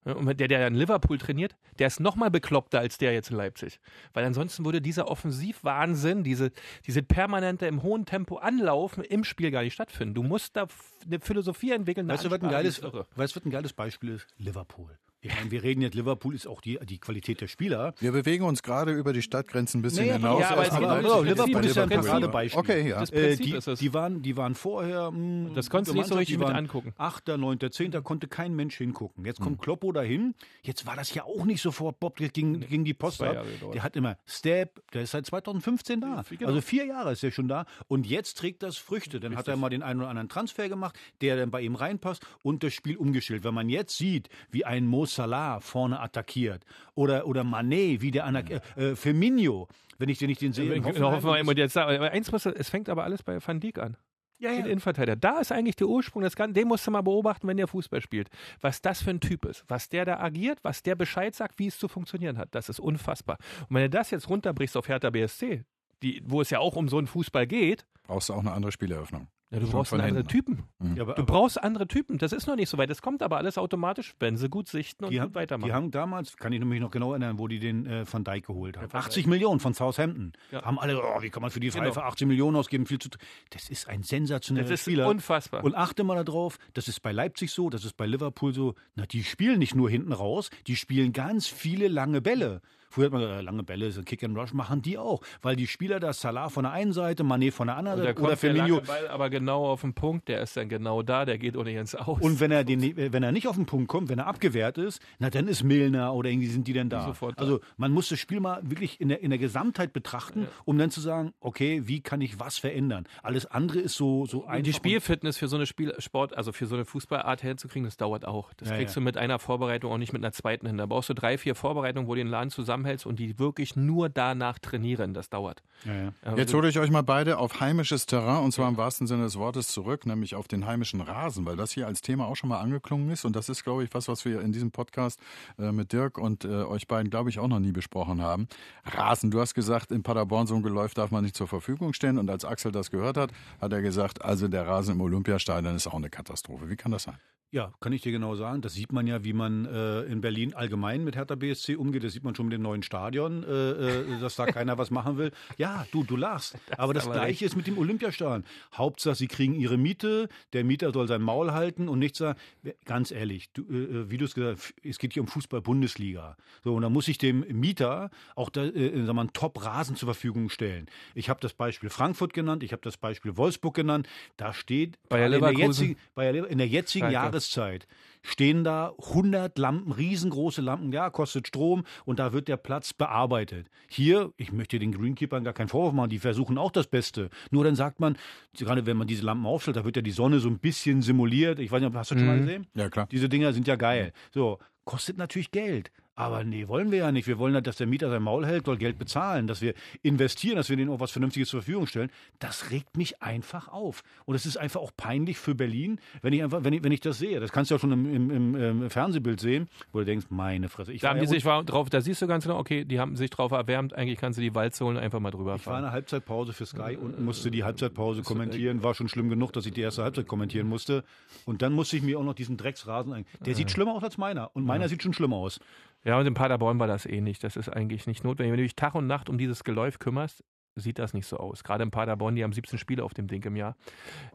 Und der, der in Liverpool trainiert, der ist noch mal bekloppter als der jetzt in Leipzig. Weil ansonsten würde dieser Offensivwahnsinn, diese, diese permanente im hohen Tempo Anlaufen im Spiel gar nicht stattfinden. Du musst da eine Philosophie entwickeln. eine Weißt du, was ein Ansprache, die geiles, ist irre. weißt, du, was ein geiles Beispiel ist? Liverpool. Ich meine, wir reden jetzt, Liverpool ist auch die, die Qualität der Spieler. Wir bewegen uns gerade über die Stadtgrenzen ein bisschen Naja, hinaus. ja, aber Aber das Liverpool. Ist ja ein. Paradebeispiel. Okay, ja. Das Äh, die, ist es. die, waren, die waren vorher. Mh, Das konntest du nicht so richtig mit angucken. Achter, neunter, zehnter konnte kein Mensch hingucken. Jetzt kommt Kloppo dahin. Jetzt war das ja auch nicht sofort Bob gegen, gegen die Post ab. Der hat immer Step, der ist seit 2015 da. genau. Also vier Jahre ist er schon da. Und jetzt trägt das Früchte. Dann hat er mal den einen oder anderen Transfer gemacht, der dann bei ihm reinpasst und das Spiel umgestellt. Wenn man jetzt sieht, wie ein Mo Salah vorne attackiert oder, oder Mané, wie der Anak äh, äh, Firmino, wenn ich den nicht den sehe. in Hoffen wir Hoffenheim, und jetzt, aber eins muss, es fängt aber alles bei Van Dijk an. ja, Den ja. Innenverteidiger. Da ist eigentlich der Ursprung des Ganzen. Den musst du mal beobachten, wenn der Fußball spielt. Was das für ein Typ ist. Was der da agiert, was der Bescheid sagt, wie es zu funktionieren hat. Das ist unfassbar. Und wenn du das jetzt runterbrichst auf Hertha BSC, die, wo es ja auch um so einen Fußball geht, Brauchst du auch eine andere Spieleröffnung. Ja, du Schon brauchst andere hinten. Typen. Ja, aber, Du brauchst andere Typen. Das ist noch nicht so weit. Das kommt aber alles automatisch, wenn sie gut sichten und Die gut haben, weitermachen. die haben damals, kann ich mich noch genau erinnern, wo die den äh, Van Dijk geholt haben. Van 80 Millionen von Southampton. Ja. Haben alle, oh, wie kann man für die Genau. Pfeife 80 Millionen ausgeben? Viel zu, das ist ein sensationeller das ist Spieler. unfassbar. Und achte mal darauf, das ist bei Leipzig so, das ist bei Liverpool so. Na, die spielen nicht nur hinten raus, die spielen ganz viele lange Bälle. Früher hat man gesagt, äh, lange Bälle, so Kick and Rush machen die auch, weil die Spieler da Salah von der einen Seite, Mané von der anderen oder kommt der Firmino. lange Ball aber genau auf den Punkt. Der ist dann genau da. Der geht ohne ins Aus. Und wenn er, den, wenn er nicht auf den Punkt kommt, wenn er abgewehrt ist, na dann ist Milner oder irgendwie sind die denn da. Sofort da. Also man muss das Spiel mal wirklich in der, in der Gesamtheit betrachten, um dann zu sagen, okay, wie kann ich was verändern? Alles andere ist so, so einfach. die Spielfitness für so eine Spielsport, also für so eine Fußballart hinzukriegen, das dauert auch. Das Ja, kriegst ja. du mit einer Vorbereitung auch nicht mit einer zweiten hin. Da brauchst du drei, vier Vorbereitungen, wo den Laden zusammenhältst und die wirklich nur danach trainieren. Das dauert. Ja, ja. Aber Jetzt hole ich euch mal beide auf heimisches Terrain und zwar im wahrsten Sinne des Wortes zurück, nämlich auf den heimischen Rasen, weil das hier als Thema auch schon mal angeklungen ist und das ist, glaube ich, was, was wir in diesem Podcast äh, mit Dirk und äh, euch beiden, glaube ich, auch noch nie besprochen haben. Rasen, du hast gesagt, in Paderborn so ein Geläuf darf man nicht zur Verfügung stellen und als Axel das gehört hat, hat er gesagt, also der Rasen im Olympiastadion ist auch eine Katastrophe. Wie kann das sein? Ja, kann ich dir genau sagen. Das sieht man ja, wie man äh, in Berlin allgemein mit Hertha BSC umgeht. Das sieht man schon mit dem neuen Stadion, äh, äh, dass da keiner was machen will. Ja, du, du lachst. Aber das aber Gleiche ist mit dem Olympiastadion. Hauptsache, sie kriegen ihre Miete. Der Mieter soll sein Maul halten und nicht sagen, ganz ehrlich, du, äh, wie du es gesagt hast, es geht hier um Fußball-Bundesliga. So, und da muss ich dem Mieter auch da, äh, sag mal, einen Top-Rasen zur Verfügung stellen. Ich habe das Beispiel Frankfurt genannt, ich habe das Beispiel Wolfsburg genannt. Da steht Bayer in der jetzigen, in der jetzigen Schalke. Jahreszeit stehen da 100 Lampen, riesengroße Lampen, ja, kostet Strom und da wird der Platz bearbeitet. Hier, ich möchte den Greenkeepern gar keinen Vorwurf machen, die versuchen auch das Beste. Nur dann sagt man, gerade wenn man diese Lampen aufstellt, da wird ja die Sonne so ein bisschen simuliert. Ich weiß nicht, hast du das schon mal gesehen? Ja, klar. Diese Dinger sind ja geil. So, kostet natürlich Geld. Aber nee, wollen wir ja nicht. Wir wollen, dass der Mieter sein Maul hält, soll Geld bezahlen, dass wir investieren, dass wir denen auch was Vernünftiges zur Verfügung stellen. Das regt mich einfach auf. Und es ist einfach auch peinlich für Berlin, wenn ich einfach, wenn ich, wenn ich das sehe. Das kannst du ja schon im, im, im, im Fernsehbild sehen, wo du denkst, meine Fresse. Ich Da haben war die ja sich drauf, da siehst du ganz genau, okay, die haben sich drauf erwärmt, eigentlich kannst du die Walze holen, einfach mal drüber Ich war in fahren. der Halbzeitpause für Sky und musste die Halbzeitpause kommentieren. War schon schlimm genug, dass ich die erste Halbzeit kommentieren musste. Und dann musste ich mir auch noch diesen Drecksrasen ein. Der sieht schlimmer aus als meiner. Und meiner sieht schon schlimmer aus. Ja, und in Paderborn war das ähnlich. Das ist eigentlich nicht notwendig. Wenn du dich Tag und Nacht um dieses Geläuf kümmerst, sieht das nicht so aus. Gerade in Paderborn, die haben 17 Spiele auf dem Ding im Jahr.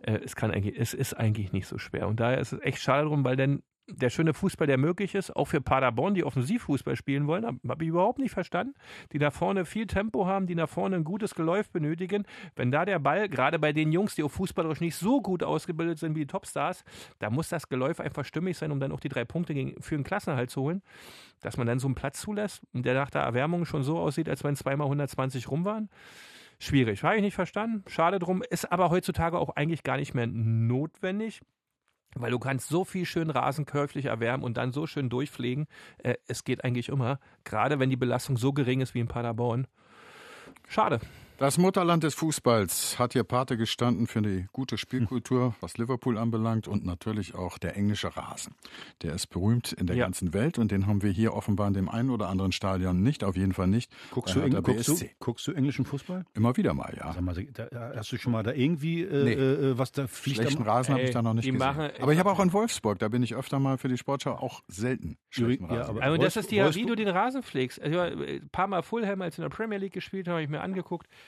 Äh, es, kann eigentlich, es ist eigentlich nicht so schwer. Und daher ist es echt schade drum, weil dann der schöne Fußball, der möglich ist, auch für Paderborn, die Offensivfußball spielen wollen, habe hab ich überhaupt nicht verstanden. Die da vorne viel Tempo haben, die nach vorne ein gutes Geläuf benötigen. Wenn da der Ball, gerade bei den Jungs, die auch fußballerisch nicht so gut ausgebildet sind wie die Topstars, da muss das Geläuf einfach stimmig sein, um dann auch die drei Punkte für den Klassenhalt zu holen. Dass man dann so einen Platz zulässt, der nach der Erwärmung schon so aussieht, als wenn zweimal 120 rum waren. Schwierig, habe ich nicht verstanden. Schade drum, ist aber heutzutage auch eigentlich gar nicht mehr notwendig. Weil du kannst so viel schön Rasen körflich erwärmen und dann so schön durchpflegen. Äh, es geht eigentlich immer. Gerade wenn die Belastung so gering ist wie in Paderborn. Schade. Das Mutterland des Fußballs hat hier Pate gestanden für die gute Spielkultur, was Liverpool anbelangt und natürlich auch der englische Rasen. Der ist berühmt in der Ja. ganzen Welt und den haben wir hier offenbar in dem einen oder anderen Stadion nicht, auf jeden Fall nicht. Guckst, du, Eng guckst, du, guckst du englischen Fußball? Immer wieder mal, ja. Sag mal, da, hast du schon mal da irgendwie äh, Nee. äh, was da fliegt? Schlechten am- Rasen habe ich da noch nicht gesehen. machen- aber ich habe auch in Wolfsburg, da bin ich öfter mal für die Sportschau auch selten schlechten Ja, Rasen. aber- Also das ist die, wie du den Rasen pflegst. Also, ein paar Mal Fulham, als sie in der Premier League gespielt haben, habe ich mir angeguckt.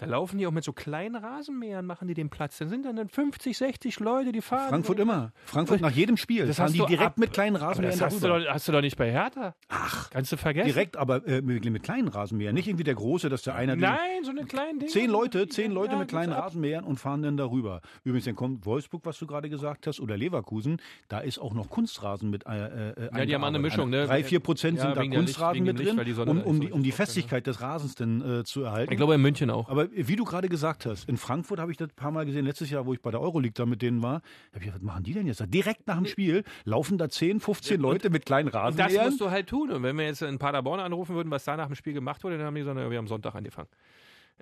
Da laufen die auch mit so kleinen Rasenmähern, machen die den Platz. Dann sind dann 50, 60 Leute, die fahren. Frankfurt immer. Frankfurt nach jedem Spiel. Das fahren hast die direkt ab- mit kleinen Rasenmähern das hast du, doch, hast du doch nicht bei Hertha. Ach. Kannst du vergessen. Direkt, aber äh, mit, mit kleinen Rasenmähern. Nicht irgendwie der große, dass der einer... Nein, so eine kleine Dinge. Zehn Leute, zehn Leute Ja, mit kleinen. Rasenmähern und fahren dann darüber. Übrigens, dann kommt Wolfsburg, was du gerade gesagt hast, oder Leverkusen. Da ist auch noch Kunstrasen mit. Äh, äh, Ja, die haben eine Mischung, ne? Drei, vier Prozent Ja, sind da Licht- Kunstrasen dem mit Licht, drin, Sonne um, um, die, um die drauf Festigkeit des Rasens dann äh, zu erhalten. Ich glaube in München auch. Aber wie du gerade gesagt hast, in Frankfurt habe ich das ein paar Mal gesehen, letztes Jahr, wo ich bei der Euroleague da mit denen war. Da hab ich gedacht, was machen die denn jetzt? da? Direkt nach dem Spiel laufen da 10, 15 Leute mit kleinen Und das musst du halt tun. Und wenn wir jetzt in Paderborn anrufen würden, was da nach dem Spiel gemacht wurde, dann haben die gesagt, wir haben Sonntag angefangen.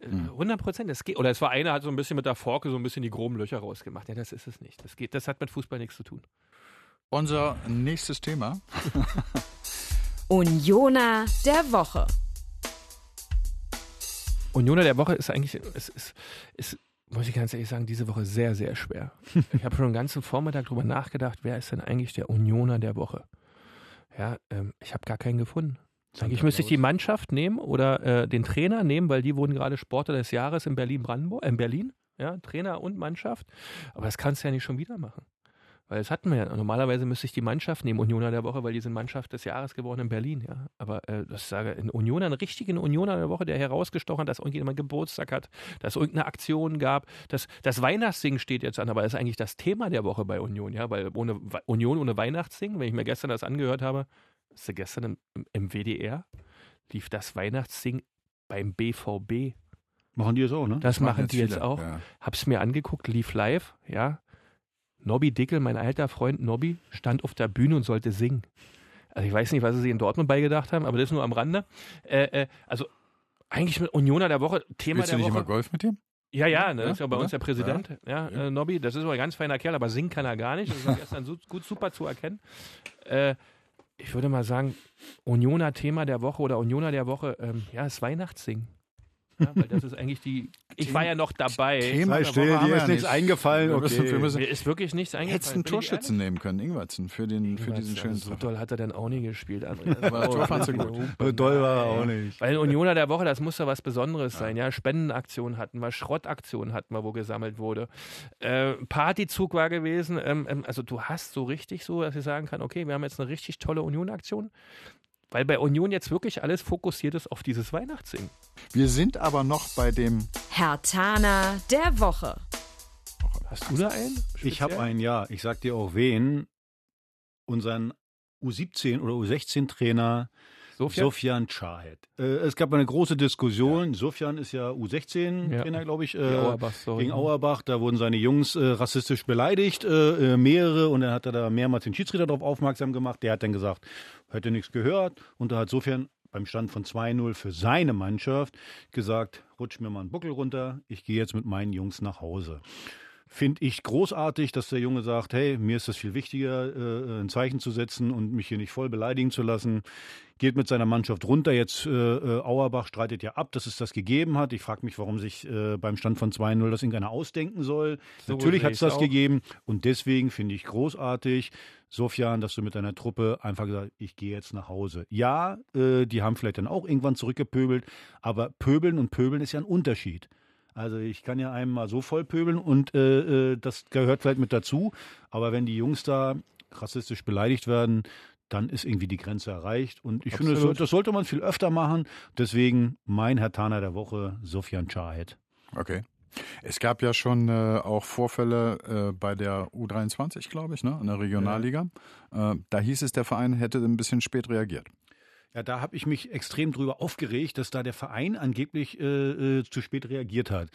Äh, Hm. 100 Prozent. Das geht. Oder es war einer, hat so ein bisschen mit der Forke so ein bisschen die groben Löcher rausgemacht. Ja, das ist es nicht. Das geht. Das hat mit Fußball nichts zu tun. Unser nächstes Thema. Unioner der Woche. Unioner der Woche ist eigentlich, es ist, ist, muss ich ganz ehrlich sagen, diese Woche sehr, sehr schwer. ich habe schon den ganzen Vormittag drüber nachgedacht, wer ist denn eigentlich der Unioner der Woche? Ja, ähm, ich habe gar keinen gefunden. Eigentlich müsste ich die Mannschaft nehmen oder äh, den Trainer nehmen, weil die wurden gerade Sportler des Jahres in Berlin-Brandenburg, äh, in Berlin, ja, Trainer und Mannschaft. Aber das kannst du ja nicht schon wieder machen. Weil das hatten wir ja. Normalerweise müsste ich die Mannschaft nehmen, Unioner der Woche, weil die sind Mannschaft des Jahres geworden in Berlin, ja. Aber äh, das sage in Unioner, einen richtigen Unioner der Woche, der herausgestochen hat, dass irgendjemand Geburtstag hat, dass es irgendeine Aktion gab. Das, das Weihnachtssingen steht jetzt an, aber das ist eigentlich das Thema der Woche bei Union, ja. Weil ohne Union ohne Weihnachtssingen, wenn ich mir gestern das angehört habe, ist gestern im, im, im WDR, lief das Weihnachtssingen beim BVB. Machen die das auch, ne? Das machen die jetzt viele, auch. ja. Hab's mir angeguckt, lief live, ja. Nobby Dickel, mein alter Freund Nobby, stand auf der Bühne und sollte singen. Also ich weiß nicht, was sie sich in Dortmund beigedacht haben, aber das nur am Rande. Äh, äh, also eigentlich mit Unioner der Woche, Thema du der nicht Woche. immer Golf mit ihm? Ja, ja, ne, Ja, ist ja bei oder? uns der Präsident, ja, Äh, Nobby, das ist aber ein ganz feiner Kerl, aber singen kann er gar nicht. Das war gestern su gut super zu erkennen. Äh, ich würde mal sagen, Unioner Thema der Woche oder Unioner der Woche, ähm, ja, ist Weihnachtssingen. Ja, weil das ist eigentlich die. Ich war ja noch dabei. Thema still, dir ist ja nichts nicht. eingefallen, Wir müssen, okay. wir müssen, Mir ist wirklich nichts eingefallen. hättest einen Torschützen nehmen können, Ingwertsen, für, den, für diesen schönen So doll hat er dann auch nie gespielt, André. Gut. So doll war er auch nicht. Weil Unioner der Woche, das muss ja was Besonderes sein. Ja, Spendenaktionen hatten wir, Schrottaktionen hatten wir, wo gesammelt wurde. Äh, Partyzug war gewesen. Ähm, ähm, also du hast so richtig so, dass ich sagen kann, okay, wir haben jetzt eine richtig tolle Union-Aktion. Weil bei Union jetzt wirklich alles fokussiert ist auf dieses Weihnachtssingen. Wir sind aber noch bei dem Hertaner der Woche. Hast du da einen? Ich habe Speziell? einen, ja. Ich sag dir auch wen. Unseren U17 oder U16-Trainer Sofjan? Sofjan Chahed. Äh, es gab eine große Diskussion. Sofjan ist ja U16-Trainer, Ja. glaube ich. Äh, Die Auerbach-Story. gegen Auerbach. Da wurden seine Jungs äh, rassistisch beleidigt, äh, äh, mehrere. Und dann hat er da mehrmals den Schiedsrichter darauf aufmerksam gemacht. Der hat dann gesagt, hätte nichts gehört. Und da hat Sofjan beim Stand von 2-0 für seine Mannschaft gesagt, rutsch mir mal einen Buckel runter. Ich gehe jetzt mit meinen Jungs nach Hause. Finde ich großartig, dass der Junge sagt, hey, mir ist das viel wichtiger, äh, ein Zeichen zu setzen und mich hier nicht voll beleidigen zu lassen. Geht mit seiner Mannschaft runter. Jetzt äh, äh, Auerbach streitet ja ab, dass es das gegeben hat. Ich frage mich, warum sich äh, beim Stand von 2-0 das irgendeiner ausdenken soll. So Natürlich hat es das auch. gegeben und deswegen finde ich großartig, Sofian, dass du mit deiner Truppe einfach gesagt ich gehe jetzt nach Hause. Ja, äh, die haben vielleicht dann auch irgendwann zurückgepöbelt, aber pöbeln und pöbeln ist ja ein Unterschied. Also ich kann ja einem mal so voll pöbeln und äh, äh, das gehört vielleicht mit dazu. Aber wenn die Jungs da rassistisch beleidigt werden, dann ist irgendwie die Grenze erreicht. Und ich finde, das, Absolut. sollte man viel öfter machen. Deswegen mein Herr Tana der Woche, Sofian Chahed. Okay. Es gab ja schon äh, auch Vorfälle äh, bei der U23, glaube ich, ne, in der Regionalliga. Äh, da hieß es, der Verein hätte ein bisschen spät reagiert. Ja, da habe ich mich extrem drüber aufgeregt, dass da der Verein angeblich äh, äh, zu spät reagiert hat.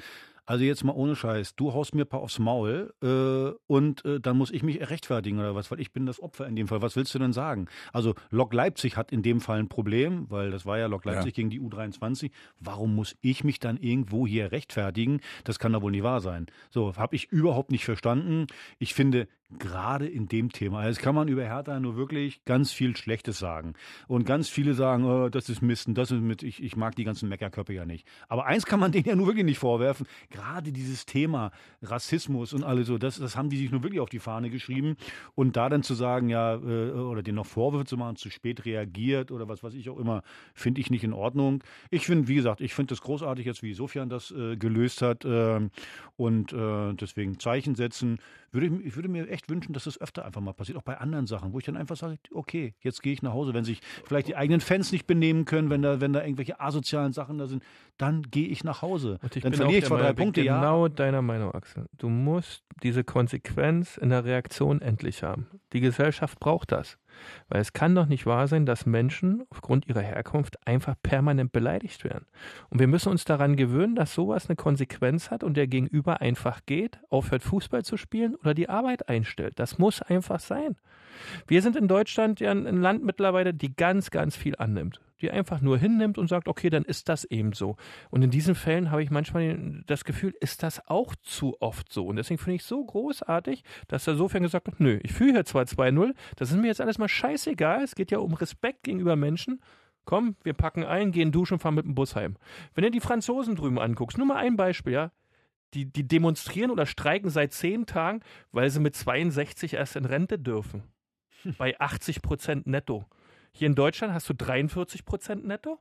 Also jetzt mal ohne Scheiß, du haust mir ein paar aufs Maul äh, und äh, dann muss ich mich rechtfertigen oder was, weil ich bin das Opfer in dem Fall. Was willst du denn sagen? Also Lok Leipzig hat in dem Fall ein Problem, weil das war ja Lok Leipzig gegen die U23. Warum muss ich mich dann irgendwo hier rechtfertigen? Das kann doch wohl nicht wahr sein. So, habe ich überhaupt nicht verstanden. Ich finde, gerade in dem Thema, also kann man über Hertha nur wirklich ganz viel Schlechtes sagen. Und ganz viele sagen, oh, das ist Mist und das ist mit, ich, ich mag die ganzen Meckerköpfe ja nicht. Aber eins kann man denen ja nur wirklich nicht vorwerfen, gerade dieses Thema Rassismus und alles so, das, das haben die sich nur wirklich auf die Fahne geschrieben. Und da dann zu sagen, ja, äh, oder denen noch Vorwürfe zu machen, zu spät reagiert oder was weiß ich auch immer, finde ich nicht in Ordnung. Ich finde, wie gesagt, ich finde das großartig jetzt, wie Sofian das äh, gelöst hat. ähm, und äh, deswegen Zeichen setzen. Würde ich, ich würde mir echt wünschen, dass das öfter einfach mal passiert, auch bei anderen Sachen, wo ich dann einfach sage, okay, jetzt gehe ich nach Hause. Wenn sich vielleicht die eigenen Fans nicht benehmen können, wenn da, wenn da irgendwelche asozialen Sachen da sind, dann gehe ich nach Hause. Und ich dann bin verliere ich zwar drei Punkte, ja. genau deiner Meinung, Axel. Du musst diese Konsequenz in der Reaktion endlich haben. Die Gesellschaft braucht das. Weil es kann doch nicht wahr sein, dass Menschen aufgrund ihrer Herkunft einfach permanent beleidigt werden. Und wir müssen uns daran gewöhnen, dass sowas eine Konsequenz hat und der Gegenüber einfach geht, aufhört Fußball zu spielen oder die Arbeit einstellt. Das muss einfach sein. Wir sind in Deutschland ja ein Land mittlerweile, die ganz, ganz viel annimmt. Die einfach nur hinnimmt und sagt, okay, dann ist das eben so. Und in diesen Fällen habe ich manchmal das Gefühl, ist das auch zu oft so. Und deswegen finde ich so großartig, dass er sofern gesagt hat, nö, ich fühle hier zwar 2-0, das ist mir jetzt alles mal scheißegal. Es geht ja um Respekt gegenüber Menschen. Komm, wir packen ein, gehen duschen, fahren mit dem Bus heim. Wenn du die Franzosen drüben anguckst, nur mal ein Beispiel, ja. Die, die demonstrieren oder streiken seit zehn Tagen, weil sie mit 62 erst in Rente dürfen. Bei 80 Prozent netto. Hier in Deutschland hast du 43 Prozent netto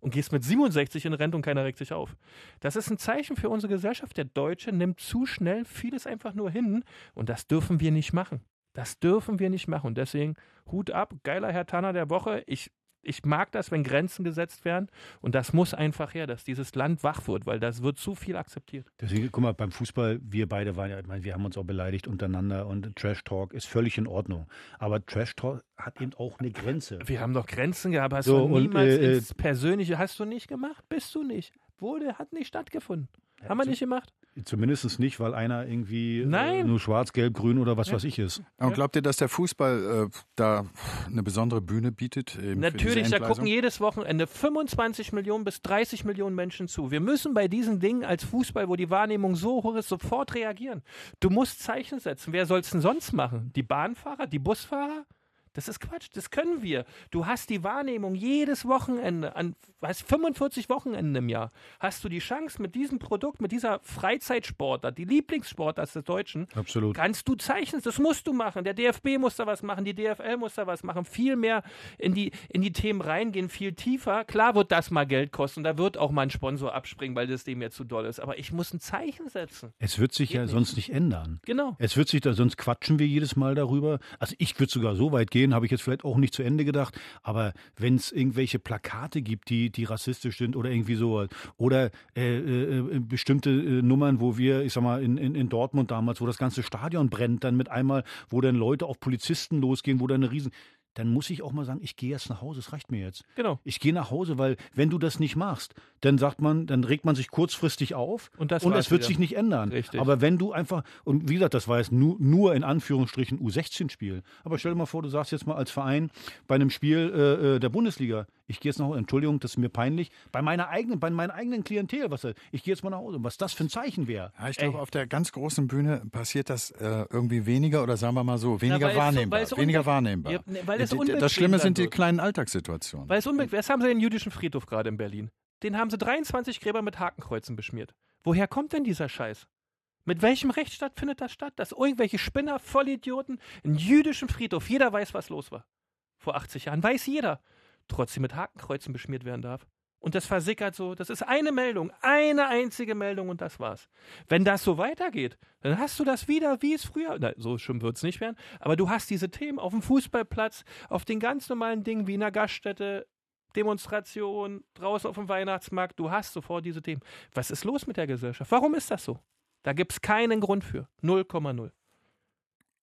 und gehst mit 67 in Rente und keiner regt sich auf. Das ist ein Zeichen für unsere Gesellschaft. Der Deutsche nimmt zu schnell vieles einfach nur hin und das dürfen wir nicht machen. Das dürfen wir nicht machen. Und deswegen Hut ab, geiler Herr Tanner der Woche. Ich, ich mag das, wenn Grenzen gesetzt werden. Und das muss einfach her, dass dieses Land wach wird, weil das wird zu viel akzeptiert. Deswegen, guck mal, beim Fußball, wir beide waren ja, ich meine, wir haben uns auch beleidigt untereinander und Trash Talk ist völlig in Ordnung. Aber Trash Talk hat eben auch eine Grenze. Wir haben doch Grenzen gehabt. Hast So, du und, niemals äh, ins Persönliche, hast du nicht gemacht? Bist du nicht? Wurde, hat nicht stattgefunden. Haben wir nicht gemacht? Zumindest nicht, weil einer irgendwie äh, Nein. nur schwarz, gelb, grün oder was Ja. weiß ich ist. Und glaubt ihr, dass der Fußball äh, da eine besondere Bühne bietet? Natürlich, da gucken jedes Wochenende 25 Millionen bis 30 Millionen Menschen zu. Wir müssen bei diesen Dingen als Fußball, wo die Wahrnehmung so hoch ist, sofort reagieren. Du musst Zeichen setzen. Wer soll es denn sonst machen? Die Bahnfahrer, die Busfahrer? Das ist Quatsch, das können wir. Du hast die Wahrnehmung jedes Wochenende, an was 45 Wochenenden im Jahr, hast du die Chance mit diesem Produkt, mit dieser Freizeitsportart, die Lieblingssportart des Deutschen, Absolut. kannst du zeichnen. Das musst du machen. Der DFB muss da was machen, die DFL muss da was machen. Viel mehr in die, in die Themen reingehen, viel tiefer. Klar wird das mal Geld kosten. Da wird auch mal ein Sponsor abspringen, weil das dem jetzt zu doll ist. Aber ich muss ein Zeichen setzen. Es wird sich Geht ja nicht. sonst nicht ändern. Genau. Es wird sich da, sonst quatschen wir jedes Mal darüber. Also ich würde sogar so weit gehen, habe ich jetzt vielleicht auch nicht zu Ende gedacht, aber wenn es irgendwelche Plakate gibt, die, die rassistisch sind oder irgendwie so, oder äh, äh, bestimmte äh, Nummern, wo wir, ich sag mal, in, in, in Dortmund damals, wo das ganze Stadion brennt, dann mit einmal, wo dann Leute auf Polizisten losgehen, wo dann eine riesen dann muss ich auch mal sagen, ich gehe jetzt nach Hause, es reicht mir jetzt. Genau. Ich gehe nach Hause, weil wenn du das nicht machst, dann sagt man, dann regt man sich kurzfristig auf Und das und es wird wieder. sich nicht ändern. Richtig. Aber wenn du einfach, und wie gesagt, das war jetzt nur, nur in Anführungsstrichen U16-Spiel. Aber stell dir mal vor, du sagst jetzt mal als Verein bei einem Spiel äh, äh, der Bundesliga, ich gehe jetzt nach Hause, Entschuldigung, das ist mir peinlich, bei meiner eigenen, bei meinem eigenen Klientel, was, ich gehe jetzt mal nach Hause, was das für ein Zeichen wäre. Ja, ich glaube, auf der ganz großen Bühne passiert das äh, irgendwie weniger oder sagen wir mal so, weniger weil es so- wahrnehmbar. weil es weniger wahrnehmbar. Ja, nee, weil unbequem das Schlimme sind die kleinen Alltagssituationen. Weil es Was haben sie den jüdischen Friedhof gerade in Berlin? Den haben sie 23 Gräber mit Hakenkreuzen beschmiert. Woher kommt denn dieser Scheiß? Mit welchem Rechtsstaat findet das statt? Dass irgendwelche Spinner, Vollidioten, einen jüdischen Friedhof, jeder weiß, was los war. Vor 80 Jahren weiß jeder. Trotzdem mit Hakenkreuzen beschmiert werden darf. Und das versickert so. Das ist eine Meldung, eine einzige Meldung und das war's. Wenn das so weitergeht, dann hast du das wieder, wie es früher. Na, so schlimm wird's nicht werden. Aber du hast diese Themen auf dem Fußballplatz, auf den ganz normalen Dingen wie in einer Gaststätte, Demonstration, draußen auf dem Weihnachtsmarkt. Du hast sofort diese Themen. Was ist los mit der Gesellschaft? Warum ist das so? Da gibt's keinen Grund für. 0,0.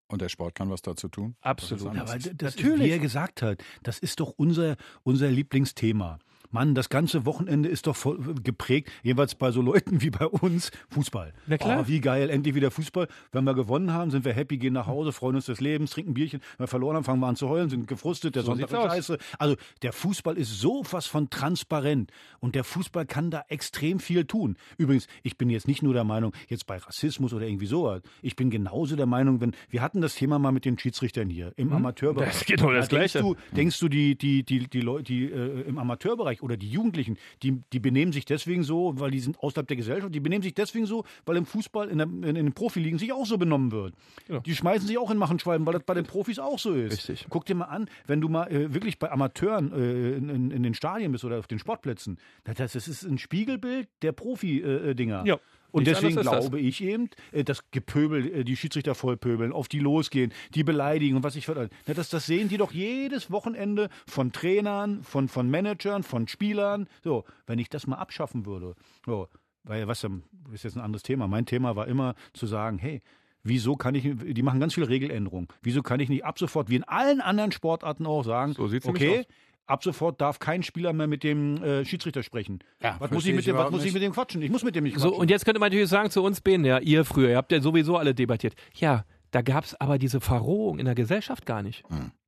Und der Sport kann was dazu tun? Absolut. Das Ja, aber das, Natürlich. wie er gesagt hat, das ist doch unser, unser Lieblingsthema. Mann, das ganze Wochenende ist doch voll geprägt, jeweils bei so Leuten wie bei uns, Fußball. Na klar. Oh, wie geil, endlich wieder Fußball. Wenn wir gewonnen haben, sind wir happy, gehen nach Hause, freuen uns des Lebens, trinken ein Bierchen. Wenn wir verloren haben, fangen wir an zu heulen, sind gefrustet, der So Sonntag ist scheiße. Also der Fußball ist so was von transparent und der Fußball kann da extrem viel tun. Übrigens, ich bin jetzt nicht nur der Meinung, jetzt bei Rassismus oder irgendwie sowas. Ich bin genauso der Meinung, wenn, wir hatten das Thema mal mit den Schiedsrichtern hier im Amateurbereich. Hm? Das ist genau das denkst Gleiche. Du, denkst du, die, die, die, die Leute, die äh, im Amateurbereich oder die Jugendlichen, die, die benehmen sich deswegen so, weil die sind außerhalb der Gesellschaft, die benehmen sich deswegen so, weil im Fußball, in, der, in, in den Profiligen sich auch so benommen wird. Ja. Die schmeißen sich auch in Machenschweiben, weil das bei den Profis auch so ist. Richtig. Guck dir mal an, wenn du mal äh, wirklich bei Amateuren äh, in, in, den Stadien bist oder auf den Sportplätzen, das, das ist ein Spiegelbild der Profi-Dinger. Ja. Und Nichts deswegen glaube ich eben, äh, das Gepöbel, äh, die Schiedsrichter vollpöbeln, auf die losgehen, die beleidigen und was ich das, das sehen die doch jedes Wochenende von Trainern, von, von Managern, von Spielern. So, wenn ich das mal abschaffen würde. So, weil, was ist jetzt ein anderes Thema. Mein Thema war immer zu sagen, hey, Wieso kann ich, die machen ganz viele Regeländerungen. Wieso kann ich nicht ab sofort, wie in allen anderen Sportarten auch sagen, So okay, aus. Ab sofort darf kein Spieler mehr mit dem äh, Schiedsrichter sprechen. Ja, was muss, ich mit dem, was muss ich mit dem quatschen? Ich muss mit dem nicht So, quatschen. und jetzt könnte man natürlich sagen zu uns Bänen, ja, ihr früher, ihr habt ja sowieso alle debattiert. Ja, da gab es aber diese Verrohung in der Gesellschaft gar nicht.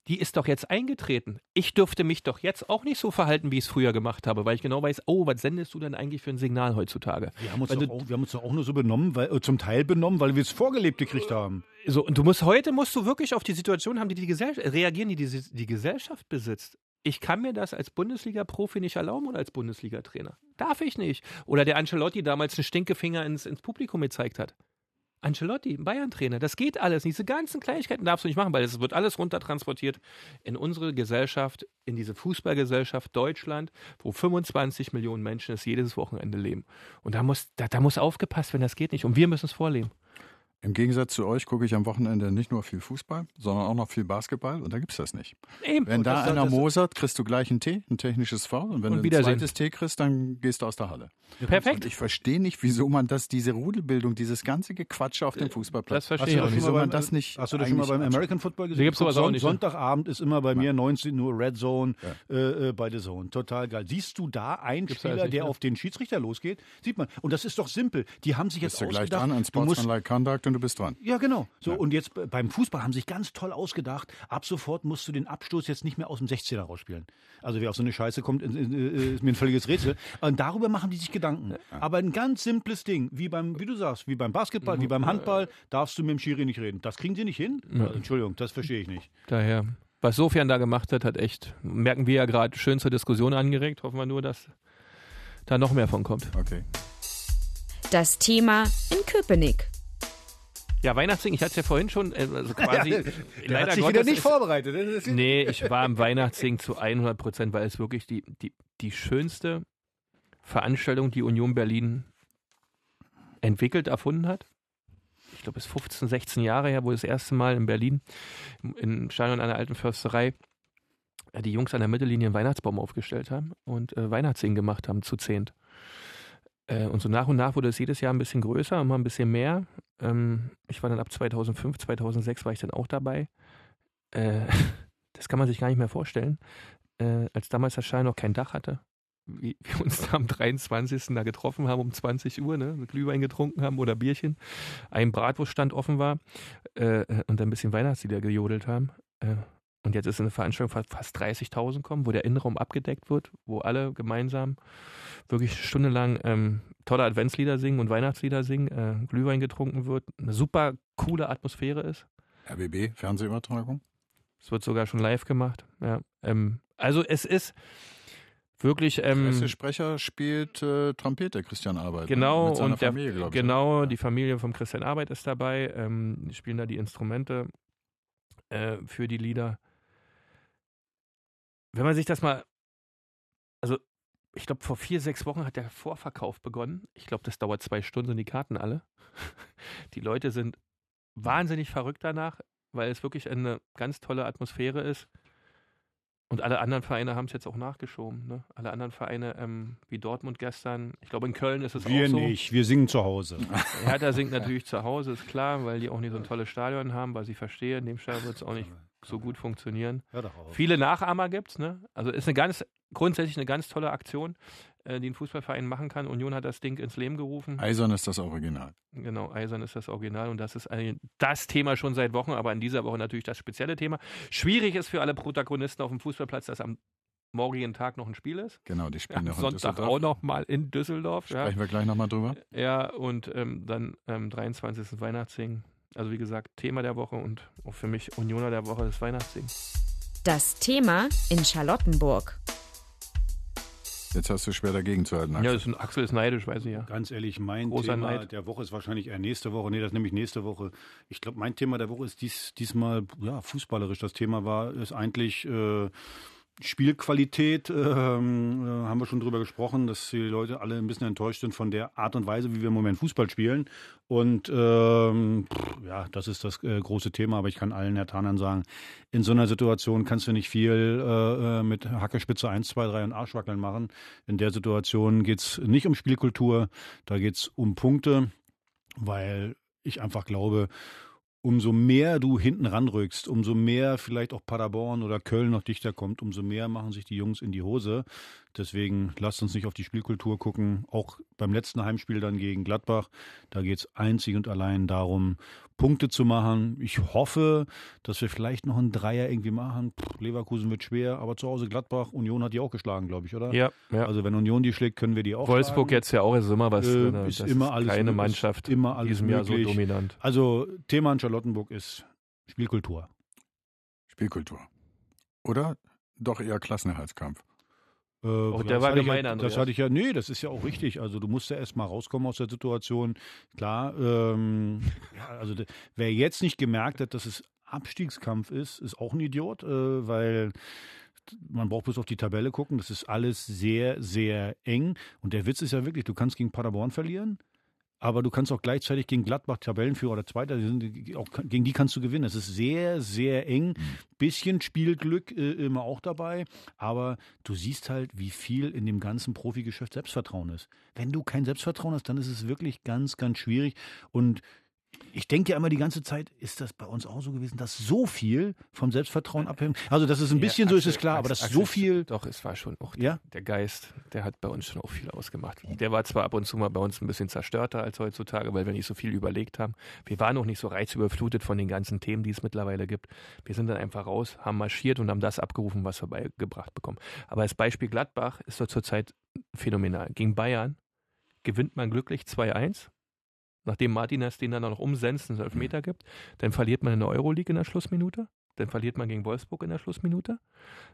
Die ist doch jetzt eingetreten. Ich dürfte mich doch jetzt auch nicht so verhalten, wie ich es früher gemacht habe, weil ich genau weiß, oh, was sendest du denn eigentlich für ein Signal heutzutage? wir, haben uns doch auch, wir haben uns doch auch nur so benommen, weil, äh, zum Teil benommen, weil wir es vorgelebt gekriegt haben. So, und du musst heute musst du wirklich auf die Situation haben, die die Gesellschaft reagieren, die die, die Gesellschaft besitzt. Ich kann mir das als Bundesliga-Profi nicht erlauben oder als Bundesliga-Trainer. Darf ich nicht. Oder der Ancelotti damals einen Stinkefinger ins, ins Publikum gezeigt hat. Ancelotti, Bayern-Trainer, das geht alles. Diese ganzen Kleinigkeiten darfst du nicht machen, weil es wird alles runtertransportiert in unsere Gesellschaft, in diese Fußballgesellschaft Deutschland, wo 25 Millionen Menschen es jedes Wochenende leben. Und da muss, da, da muss aufgepasst werden, das geht nicht. Und wir müssen es vorleben. Im Gegensatz zu euch gucke ich am Wochenende nicht nur viel Fußball, sondern auch noch viel Basketball und da gibt's das nicht. Eben. Wenn da einer mosert, kriegst du gleich einen Tee, ein technisches Foul und wenn Und du ein zweites Tee kriegst, dann gehst du aus der Halle. Perfekt. Und ich verstehe nicht, wieso man das, diese Rudelbildung, dieses ganze Gequatsche auf dem Fußballplatz, Das verstehe ich Hast auch du nicht. wieso man das nicht Hast du das schon mal beim? American Football gesehen? Die gibt's sowas auch nicht? Sonntagabend ist immer bei mir 19 Uhr Red Zone äh, äh, bei The Zone. Total geil. Siehst du da einen Gibt's Spieler, nicht, der ne? auf den Schiedsrichter losgeht? Sieht man. Und das ist doch simpel. Die haben sich jetzt du gleich ausgedacht. dran an du musst Sportsmanlike Conduct und du bist dran. Ja, genau. So, und jetzt beim Fußball haben sich ganz toll ausgedacht, ab sofort musst du den Abstoß jetzt nicht mehr aus dem 16er rausspielen. Also wer auf so eine Scheiße kommt, ist, mir ein völliges Rätsel. Und darüber machen die sich Gedanken. Aber ein ganz simples Ding, wie beim, wie du sagst, wie beim Basketball, wie beim Handball, darfst du mit dem Schiri nicht reden. Das kriegen sie nicht hin? Also, Entschuldigung, das verstehe ich nicht. Daher, was Sofian da gemacht hat, hat echt, merken wir ja gerade, schön zur Diskussion angeregt. Hoffen wir nur, dass da noch mehr von kommt. Okay. Das Thema in Köpenick. Ja, Weihnachtssingen, ich hatte es ja vorhin schon, äh, also quasi, Der leider hat sich Gottes wieder nicht ist- vorbereitet. Ist- Nee, ich war im Weihnachtssingen zu 100 Prozent, weil es wirklich die, die, die schönste Veranstaltung, die Union Berlin entwickelt, erfunden hat. Ich glaube, es ist 15, 16 Jahre her, wo das erste Mal in Berlin im- Stadion einer alten Försterei die Jungs an der Mittellinie einen Weihnachtsbaum aufgestellt haben und äh, Weihnachtssingen gemacht haben zu zehnt. Äh, und so nach und nach wurde es jedes Jahr ein bisschen größer, immer ein bisschen mehr. Ähm, ich war dann ab 2005, 2006 war ich dann auch dabei. Äh, das kann man sich gar nicht mehr vorstellen, äh, als damals das Schein noch kein Dach hatte. Wie wir uns da am 23. da getroffen haben um 20 Uhr, ne, Glühwein getrunken haben oder Bierchen, ein Bratwurststand offen war und ein bisschen Weihnachtslieder gejodelt haben. Und jetzt ist eine Veranstaltung fast 30.000 kommen, wo der Innenraum abgedeckt wird, wo alle gemeinsam wirklich stundenlang ähm, tolle Adventslieder singen und Weihnachtslieder singen, äh, Glühwein getrunken wird, eine super coole Atmosphäre ist. RBB, Fernsehübertragung? Es wird sogar schon live gemacht. Ja. Ähm, also es ist wirklich. Ähm, Pressesprecher spielt äh, Trompete, Christian Arbeit. Genau, ne? Mit seiner und der, Familie, ich. genau, Ja. die Familie vom Christian Arbeit ist dabei. Ähm, spielen da die Instrumente äh, für die Lieder. Wenn man sich das mal, also ich glaube, vor vier, sechs Wochen hat der Vorverkauf begonnen. Ich glaube, das dauert zwei Stunden, sind die Karten alle. Die Leute sind wahnsinnig verrückt danach, weil es wirklich eine ganz tolle Atmosphäre ist. Und alle anderen Vereine haben es jetzt auch nachgeschoben. Ne? Alle anderen Vereine, ähm, wie Dortmund gestern. Ich glaube, in Köln ist es Wir auch so. nicht, wir singen zu Hause. Hertha singt natürlich zu Hause, ist klar, weil die auch nicht so ein tolles Stadion haben, was ich verstehe. In dem Stadion wird es auch nicht so gut funktionieren. Hör doch auf. Viele Nachahmer gibt's, ne? Also ist eine ganz, grundsätzlich eine ganz tolle Aktion, äh, die ein Fußballverein machen kann. Union hat das Ding ins Leben gerufen. Eisern ist das Original. Genau, Eisern ist das Original und das ist ein, das Thema schon seit Wochen, aber in dieser Woche natürlich das spezielle Thema. Schwierig ist für alle Protagonisten auf dem Fußballplatz, dass am morgigen Tag noch ein Spiel ist. Genau, die spielen Am noch in Sonntag Düsseldorf. auch noch mal in Düsseldorf. Ja. Sprechen wir gleich nochmal drüber. Ja, und ähm, dann ähm, 23. Weihnachtssingen. Also wie gesagt, Thema der Woche und auch für mich Unioner der Woche das Weihnachtssingen. Das Thema in Charlottenburg. Jetzt hast du schwer dagegen zu halten. Ja, Axel. das ist ein, Axel ist neidisch, weiß ich ja. Ganz ehrlich, mein Großer Thema Neid. der Woche ist wahrscheinlich eher nächste Woche. Nee, das nehme ich nächste Woche. Ich glaube, mein Thema der Woche ist dies, diesmal ja, fußballerisch. Das Thema war, ist eigentlich äh, Spielqualität. Ähm, äh, haben wir schon drüber gesprochen, dass die Leute alle ein bisschen enttäuscht sind von der Art und Weise, wie wir im Moment Fußball spielen. Und ähm, ja, das ist das äh, große Thema. Aber ich kann allen Hertanern sagen, in so einer Situation kannst du nicht viel äh, äh, mit Hackespitze 1, 2, 3 und Arschwackeln machen. In der Situation geht's nicht um Spielkultur, da geht's um Punkte, weil ich einfach glaube, umso mehr du hinten ranrückst, umso mehr vielleicht auch Paderborn oder Köln noch dichter kommt, umso mehr machen sich die Jungs in die Hose. Deswegen lasst uns nicht auf die Spielkultur gucken. Auch beim letzten Heimspiel dann gegen Gladbach, da geht's einzig und allein darum, Punkte zu machen. Ich hoffe, dass wir vielleicht noch einen Dreier irgendwie machen. Pff, Leverkusen wird schwer, aber zu Hause Gladbach, Union hat die auch geschlagen, glaube ich, oder? Ja, ja. Also wenn Union die schlägt, können wir die auch Wolfsburg schlagen. jetzt ja auch ist immer was. Äh, ne? ist das immer ist alles keine ist Mannschaft immer in alles Jahr so dominant. Also Thema in Charlottenburg ist Spielkultur. Spielkultur. Oder doch eher Klassenerhaltskampf. Äh, Auch der das war hatte ich gemein, ja. Das hatte ich ja, nee, das ist ja auch richtig. Also du musst ja erst mal rauskommen aus der Situation. Klar, ähm, ja, also wer jetzt nicht gemerkt hat, dass es Abstiegskampf ist, ist auch ein Idiot, äh, weil man braucht bloß auf die Tabelle gucken. Das ist alles sehr, sehr eng. Und der Witz ist ja wirklich, du kannst gegen Paderborn verlieren. Aber du kannst auch gleichzeitig gegen Gladbach Tabellenführer oder Zweiter, die auch, gegen die kannst du gewinnen. Es ist sehr, sehr eng. Bisschen Spielglück äh, immer auch dabei. Aber du siehst halt, wie viel in dem ganzen Profigeschäft Selbstvertrauen ist. Wenn du kein Selbstvertrauen hast, dann ist es wirklich ganz, ganz schwierig. Und ich denke ja immer die ganze Zeit, ist das bei uns auch so gewesen, dass so viel vom Selbstvertrauen abhängt. Also, dass es ein bisschen so ist, ist klar, aber dass so viel. Doch, es war schon auch Ja? der Geist, der hat bei uns schon auch viel ausgemacht. Der war zwar ab und zu mal bei uns ein bisschen zerstörter als heutzutage, weil wir nicht so viel überlegt haben. Wir waren noch nicht so reizüberflutet von den ganzen Themen, die es mittlerweile gibt. Wir sind dann einfach raus, haben marschiert und haben das abgerufen, was wir beigebracht bekommen. Aber das Beispiel Gladbach ist doch zurzeit phänomenal. Gegen Bayern gewinnt man glücklich 2-1. Nachdem Martinez den dann noch umsenzt und Elfmeter gibt, dann verliert man in der Euroleague in der Schlussminute. Dann verliert man gegen Wolfsburg in der Schlussminute.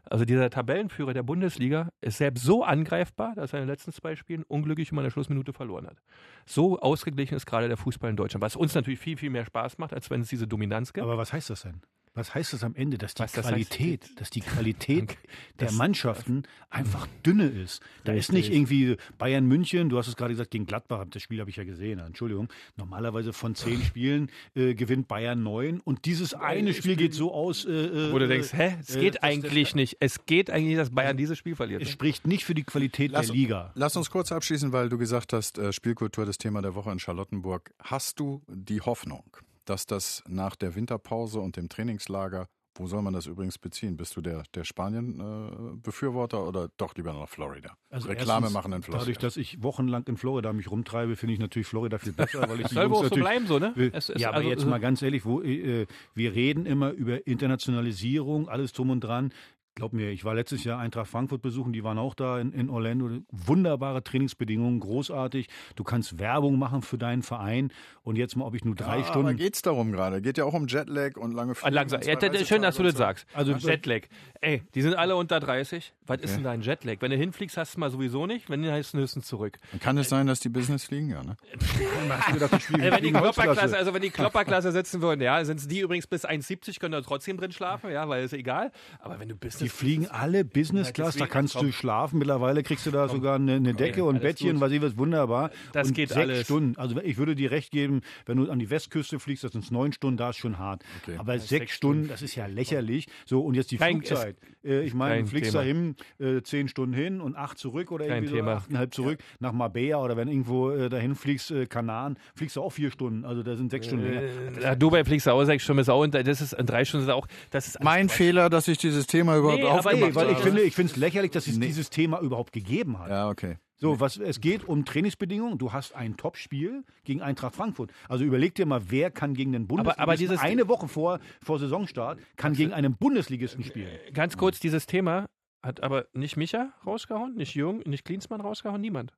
Also dieser Tabellenführer der Bundesliga ist selbst so angreifbar, dass er in den letzten zwei Spielen unglücklich immer in der Schlussminute verloren hat. So ausgeglichen ist gerade der Fußball in Deutschland, was uns natürlich viel, viel mehr Spaß macht, als wenn es diese Dominanz gibt. Aber was heißt das denn? Was heißt das am Ende, dass die Was das Qualität, heißt? dass die Qualität Okay. der Das- Mannschaften einfach dünne ist? Da ist nicht irgendwie Bayern München, du hast es gerade gesagt, gegen Gladbach, das Spiel habe ich ja gesehen, Entschuldigung. Normalerweise von zehn Spielen äh, gewinnt Bayern neun und dieses eine Spiel geht so aus. Äh, äh, Wo du denkst, hä, es äh, geht das- eigentlich nicht. Es geht eigentlich nicht, dass Bayern dieses Spiel verliert. Es spricht nicht für die Qualität Lass, der Liga. lass uns kurz abschließen, weil du gesagt hast, äh, Spielkultur das Thema der Woche in Charlottenburg. Hast du die Hoffnung, dass das nach der Winterpause und dem Trainingslager Wo soll man das übrigens beziehen? Bist du der, der Spanien-Befürworter oder doch lieber nach Florida? Also Reklame erstens, machen in Florida. Dadurch, dass ich wochenlang in Florida mich rumtreibe, finde ich natürlich Florida viel besser, weil ich die Soll wohl Jungs auch so bleiben, so, ne? will. Es ist ja, aber also- jetzt mal ganz ehrlich, wo, äh, wir reden immer über Internationalisierung, alles drum und dran. Glaub mir, ich war letztes Jahr Eintracht Frankfurt besuchen, die waren auch da in, in Orlando. Wunderbare Trainingsbedingungen, großartig. Du kannst Werbung machen für deinen Verein. Und jetzt mal, ob ich nur drei ja, Stunden. Aber geht's darum gerade? Geht ja auch um Jetlag und lange Ah, Flüge. Langsam. Ja, schön, dass du das sagst. Also- Jetlag. Ey, die sind alle unter 30. Was ist denn dein Jetlag? Wenn du hinfliegst, hast du mal sowieso nicht. Wenn du heißt du höchstens zurück. so. Kann es sein, dass die Business fliegen? Ja, ne? Also wenn die? Klopperklasse, also wenn die Klopperklasse sitzen würden, ja, sind die übrigens bis 1,70, können da trotzdem drin schlafen, ja, weil ist egal. Aber wenn du bist, Die fliegen alle Business Class, da kannst du komm. schlafen. Mittlerweile kriegst du da sogar eine, eine Decke und Bettchen, gut. was ich was wunderbar. Das und geht sechs alles. Stunden. Also ich würde dir recht geben, wenn du an die Westküste fliegst, das sind neun Stunden, da ist schon hart. Okay. Aber sechs, sechs Stunden, das ist ja lächerlich. So und jetzt die Kein- Flugzeit. Äh, ich meine, du fliegst Thema. dahin äh, zehn Stunden hin und acht zurück oder Kein irgendwie so achteinhalb zurück nach Marbella oder wenn irgendwo äh, dahin fliegst, äh, Kanaren, fliegst du auch vier Stunden. Also da sind sechs Stunden länger. Ja, Dubai fliegst du auch sechs Stunden, ist auch, und das ist, in drei Stunden ist auch, das ist Mein Fehler, dass ich dieses Thema überhaupt Nee, aber aufgemacht Nee, weil ich finde, ich finde es lächerlich, dass es dieses Thema überhaupt gegeben hat. ja, okay. So, was, es geht um Trainingsbedingungen. Du hast ein Topspiel gegen Eintracht Frankfurt. Also überleg dir mal, wer kann gegen den Bundesligisten aber dieses- eine Woche vor, vor Saisonstart kann gegen einen Bundesligisten spielen. Ganz kurz, dieses Thema hat aber nicht Micha rausgehauen, nicht Jürgen, nicht Klinsmann rausgehauen, niemand.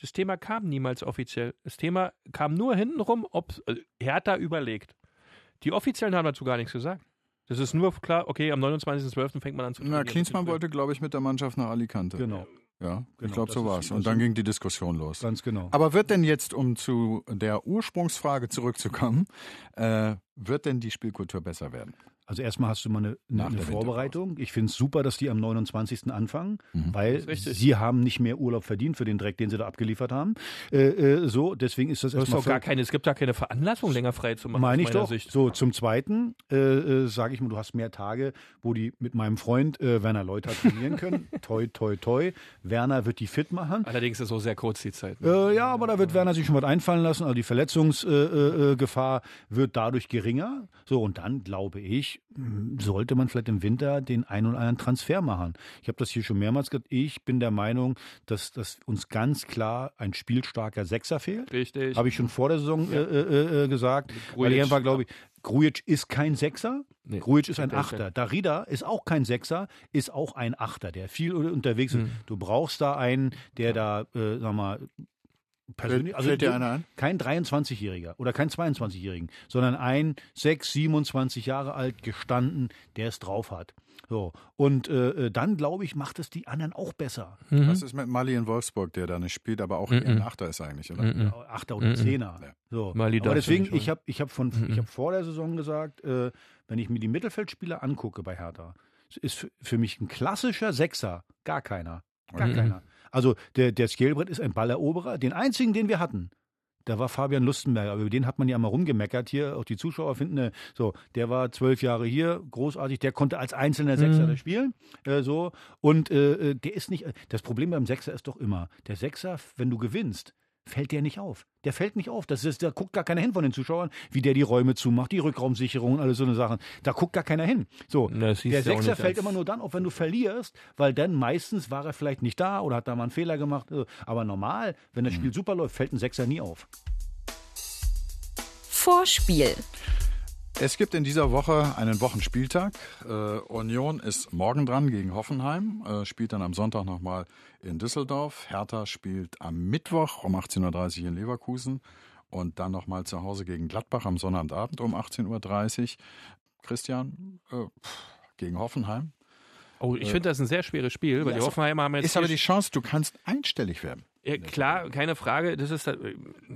Das Thema kam niemals offiziell. Das Thema kam nur hintenrum, ob äh, Hertha überlegt. Die Offiziellen haben dazu gar nichts gesagt. Das ist nur klar, okay, am 29.12. fängt man an zu Na, trainieren. Klinsmann wollte, glaube ich, mit der Mannschaft nach Alicante. Genau, Ja, ich Genau, glaube, das so war's. das Und dann ging die Diskussion los. ganz genau. Aber wird denn jetzt, um zu der Ursprungsfrage zurückzukommen, äh, wird denn die Spielkultur besser werden? Also erstmal hast du mal eine, eine der Vorbereitung. Ich finde es super, dass die am 29. anfangen, Mhm. weil sie haben nicht mehr Urlaub verdient für den Dreck, den sie da abgeliefert haben. Äh, äh, so, deswegen ist das Das ist erstmal doch gar keine, es gibt da keine Veranlassung, länger frei zu machen. Meine ich doch. Sicht. So, zum Zweiten äh, äh, sage ich mal, du hast mehr Tage, wo die mit meinem Freund äh, Werner Leuter trainieren können. toi, toi, toi. Werner wird die fit machen. Allerdings ist so sehr kurz die Zeit. ne? Äh, ja, aber da wird Werner sich schon was einfallen lassen. Also die Verletzungsgefahr äh, äh, Gefahr wird dadurch geringer. So, und dann glaube ich, mh, sollte man vielleicht im Winter den einen oder anderen Transfer machen. Ich habe das hier schon mehrmals gesagt. Ich bin der Meinung, dass, dass uns ganz klar ein spielstarker Sechser fehlt. Richtig. Habe ich schon vor der Saison äh, äh, äh, gesagt. Weil Grujic. ich einfach glaube, ich, Grujic ist kein Sechser. Nee, Grujic ist ein Achter. Darida ist auch kein Sechser, ist auch ein Achter, der viel unterwegs ist. Mhm. Du brauchst da einen, der da, äh, sag mal, persönlich, also dir einer ein? kein 23-Jähriger oder kein 22-Jährigen, sondern ein 6, 27 Jahre alt, gestanden, der es drauf hat. So. Und äh, äh, dann, glaube ich, macht es die anderen auch besser. Mhm. Was ist mit Mali in Wolfsburg, der da nicht spielt, aber auch eher ein Achter ist eigentlich, oder? Mhm. Achter oder Mhm. Zehner. Ja. So. Mali Aber deswegen, ich habe ich hab von, Mhm. ich hab vor der Saison gesagt, äh, wenn ich mir die Mittelfeldspieler angucke bei Hertha, ist für, für mich ein klassischer Sechser gar keiner. Gar Mhm. keiner. Also der, der Skelbrett ist ein Balleroberer. Den einzigen, den wir hatten, da war Fabian Lustenberger. Aber über den hat man ja mal rumgemeckert hier. Auch die Zuschauer finden, äh, so, der war zwölf Jahre hier, großartig. Der konnte als einzelner Sechser Mhm. spielen. Äh, so. Und äh, äh, der ist nicht, das Problem beim Sechser ist doch immer, der Sechser, wenn du gewinnst, fällt der nicht auf. Der fällt nicht auf. Das ist, da guckt gar keiner hin von den Zuschauern, wie der die Räume zumacht, die Rückraumsicherung, alles so eine Sachen. Da guckt gar keiner hin. So, der Sechser fällt immer nur dann auf, wenn du verlierst, weil dann meistens war er vielleicht nicht da oder hat da mal einen Fehler gemacht. äh, Aber normal, wenn das Spiel super läuft, fällt ein Sechser nie auf. Vorspiel. Es gibt in dieser Woche einen Wochenspieltag. Äh, Union ist morgen dran gegen Hoffenheim, äh, spielt dann am Sonntag nochmal in Düsseldorf. Hertha spielt am Mittwoch um 18.30 Uhr in Leverkusen und dann nochmal zu Hause gegen Gladbach am Sonnabendabend um 18.30 Uhr. Christian, äh, gegen Hoffenheim. Oh, ich finde das ein sehr schweres Spiel, weil Ja, die Hoffenheimer haben jetzt Ist aber die Chance, du kannst einstellig werden. Ja, klar, keine Frage. Das ist äh,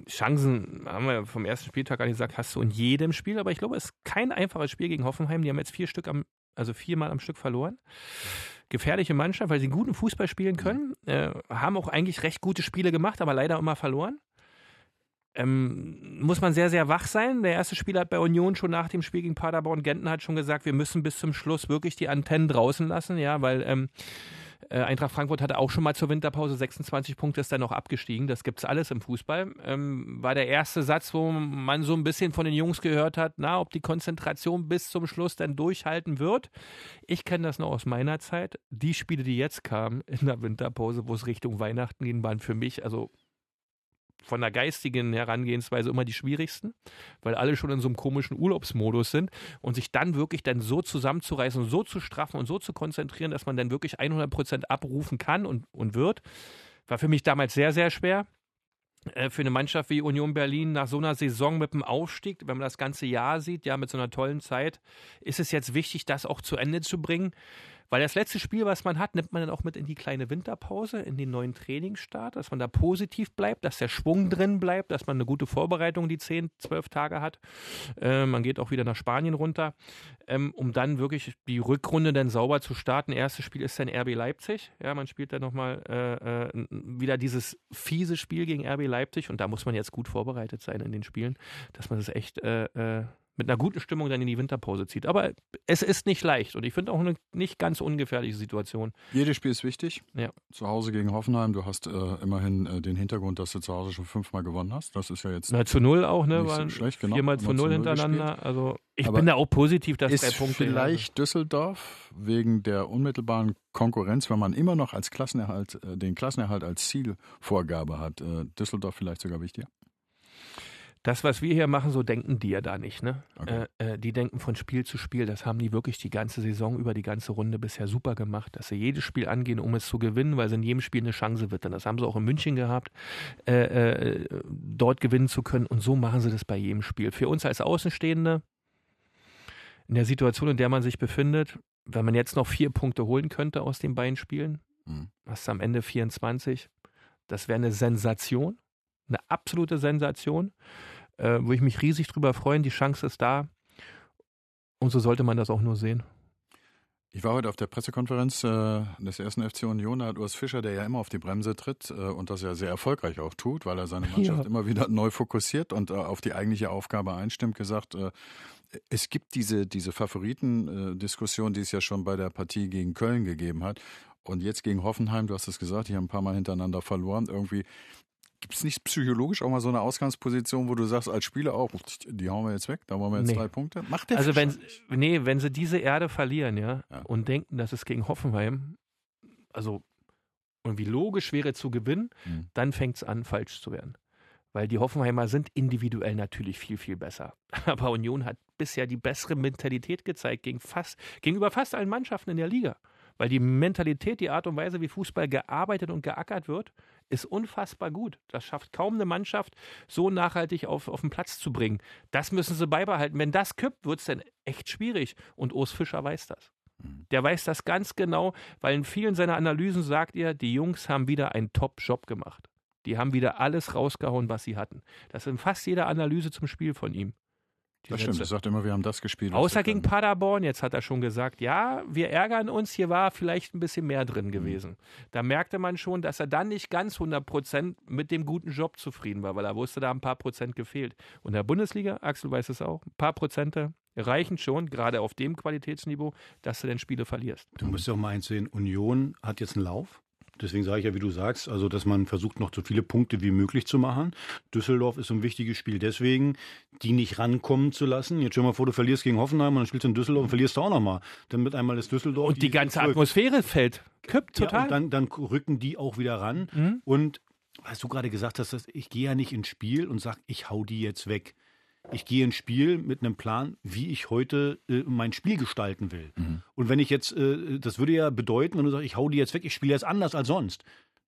Chancen, haben wir vom ersten Spieltag an gesagt, hast du in jedem Spiel, aber ich glaube, es ist kein einfaches Spiel gegen Hoffenheim. Die haben jetzt vier Stück am, also viermal am Stück verloren. Gefährliche Mannschaft, weil sie guten Fußball spielen können, äh, haben auch eigentlich recht gute Spiele gemacht, aber leider immer verloren. Ähm, muss man sehr, sehr wach sein. Der erste Spieler hat bei Union schon nach dem Spiel gegen Paderborn Genten hat schon gesagt, wir müssen bis zum Schluss wirklich die Antennen draußen lassen, ja, weil ähm, Äh, Eintracht Frankfurt hatte auch schon mal zur Winterpause 26 Punkte, ist dann noch abgestiegen. Das gibt's alles im Fußball. Ähm, war der erste Satz, wo man so ein bisschen von den Jungs gehört hat, na, ob die Konzentration bis zum Schluss dann durchhalten wird. Ich kenne das noch aus meiner Zeit. Die Spiele, die jetzt kamen in der Winterpause, wo es Richtung Weihnachten ging, waren für mich, also von der geistigen Herangehensweise immer die schwierigsten, weil alle schon in so einem komischen Urlaubsmodus sind und sich dann wirklich dann so zusammenzureißen und so zu straffen und so zu konzentrieren, dass man dann wirklich 100 Prozent abrufen kann und, und wird, war für mich damals sehr, sehr schwer. Äh, für eine Mannschaft wie Union Berlin nach so einer Saison mit dem Aufstieg, wenn man das ganze Jahr sieht, ja, mit so einer tollen Zeit, ist es jetzt wichtig, das auch zu Ende zu bringen. Weil das letzte Spiel, was man hat, nimmt man dann auch mit in die kleine Winterpause, in den neuen Trainingsstart, dass man da positiv bleibt, dass der Schwung drin bleibt, dass man eine gute Vorbereitung die 10, 12 Tage hat. Äh, man geht auch wieder nach Spanien runter, ähm, um dann wirklich die Rückrunde dann sauber zu starten. Erstes Spiel ist dann RB Leipzig. Ja, man spielt dann nochmal äh, äh, wieder dieses fiese Spiel gegen RB Leipzig und da muss man jetzt gut vorbereitet sein in den Spielen, dass man das echt äh, äh mit einer guten Stimmung dann in die Winterpause zieht. Aber es ist nicht leicht und ich finde auch eine nicht ganz ungefährliche Situation. Jedes Spiel ist wichtig. Ja. Zu Hause gegen Hoffenheim, du hast äh, immerhin äh, den Hintergrund, dass du zu Hause schon fünfmal gewonnen hast. Das ist ja jetzt. Na, zu null auch, ne? Nicht so schlecht, genau. Viermal zu null hintereinander. gespielt. Also ich Aber bin da auch positiv, dass ist drei Punkte. vielleicht Düsseldorf wegen der unmittelbaren Konkurrenz, wenn man immer noch als Klassenerhalt, äh, den Klassenerhalt als Zielvorgabe hat, äh, Düsseldorf vielleicht sogar wichtiger? Das, was wir hier machen, so denken die ja da nicht. Ne? Okay. Äh, äh, die denken von Spiel zu Spiel. Das haben die wirklich die ganze Saison über die ganze Runde bisher super gemacht, dass sie jedes Spiel angehen, um es zu gewinnen, weil sie in jedem Spiel eine Chance wird. Und das haben sie auch in München gehabt, äh, äh, dort gewinnen zu können. Und so machen sie das bei jedem Spiel. Für uns als Außenstehende, in der Situation, in der man sich befindet, wenn man jetzt noch vier Punkte holen könnte aus den beiden Spielen, Mhm. hast du am Ende 24. Das wäre eine Sensation, eine absolute Sensation, äh, wo ich mich riesig drüber freuen. Die Chance ist da. Und so sollte man das auch nur sehen. Ich war heute auf der Pressekonferenz äh, des ersten FC Union, da hat Urs Fischer, der ja immer auf die Bremse tritt äh, und das ja sehr erfolgreich auch tut, weil er seine Mannschaft Ja. immer wieder neu fokussiert und äh, auf die eigentliche Aufgabe einstimmt, gesagt, äh, es gibt diese, diese Favoriten-Diskussion, die es ja schon bei der Partie gegen Köln gegeben hat. Und jetzt gegen Hoffenheim, du hast es gesagt, die haben ein paar Mal hintereinander verloren. Irgendwie gibt es nicht psychologisch auch mal so eine Ausgangsposition, wo du sagst, als Spieler auch, die hauen wir jetzt weg, da wollen wir jetzt Nee. drei Punkte. Macht der Also wenn, nee, wenn sie diese Erde verlieren, ja, Ja. und denken, dass es gegen Hoffenheim, also irgendwie logisch wäre zu gewinnen, Mhm. dann fängt es an, falsch zu werden. Weil die Hoffenheimer sind individuell natürlich viel, viel besser. Aber Union hat bisher die bessere Mentalität gezeigt gegen fast, gegenüber fast allen Mannschaften in der Liga. Weil die Mentalität, die Art und Weise, wie Fußball gearbeitet und geackert wird, ist unfassbar gut. Das schafft kaum eine Mannschaft, so nachhaltig auf, auf den Platz zu bringen. Das müssen sie beibehalten. Wenn das kippt, wird es dann echt schwierig. Und Urs Fischer weiß das. Der weiß das ganz genau, weil in vielen seiner Analysen sagt er, die Jungs haben wieder einen Top-Job gemacht. Die haben wieder alles rausgehauen, was sie hatten. Das ist in fast jeder Analyse zum Spiel von ihm. Die Das stimmt, er sagt immer, wir haben das gespielt. Außer gegen können. Paderborn, jetzt hat er schon gesagt, ja, wir ärgern uns, hier war vielleicht ein bisschen mehr Mhm. drin gewesen. Da merkte man schon, dass er dann nicht ganz 100 Prozent mit dem guten Job zufrieden war, weil er wusste, da haben ein paar Prozent gefehlt. Und in der Bundesliga, Axel weiß es auch, ein paar Prozente reichen schon, gerade auf dem Qualitätsniveau, dass du dann Spiele verlierst. Du musst ja auch mal eins sehen, Union hat jetzt einen Lauf. Deswegen sage ich ja, wie du sagst, also dass man versucht, noch so viele Punkte wie möglich zu machen. Düsseldorf ist ein wichtiges Spiel deswegen, die nicht rankommen zu lassen. Jetzt stell mal vor, du verlierst gegen Hoffenheim und dann spielst du in Düsseldorf und verlierst du auch nochmal. Dann wird einmal das Düsseldorf. Und die ganze. Atmosphäre fällt, kippt Ja, total. und dann, dann rücken die auch wieder ran. Mhm. Und was du gerade gesagt hast, dass ich gehe ja nicht ins Spiel und sage, ich hau die jetzt weg. Ich gehe ins Spiel mit einem Plan, wie ich heute äh, mein Spiel gestalten will. Und wenn ich jetzt, äh, das würde ja bedeuten, wenn du sagst, ich hau die jetzt weg, ich spiele jetzt anders als sonst.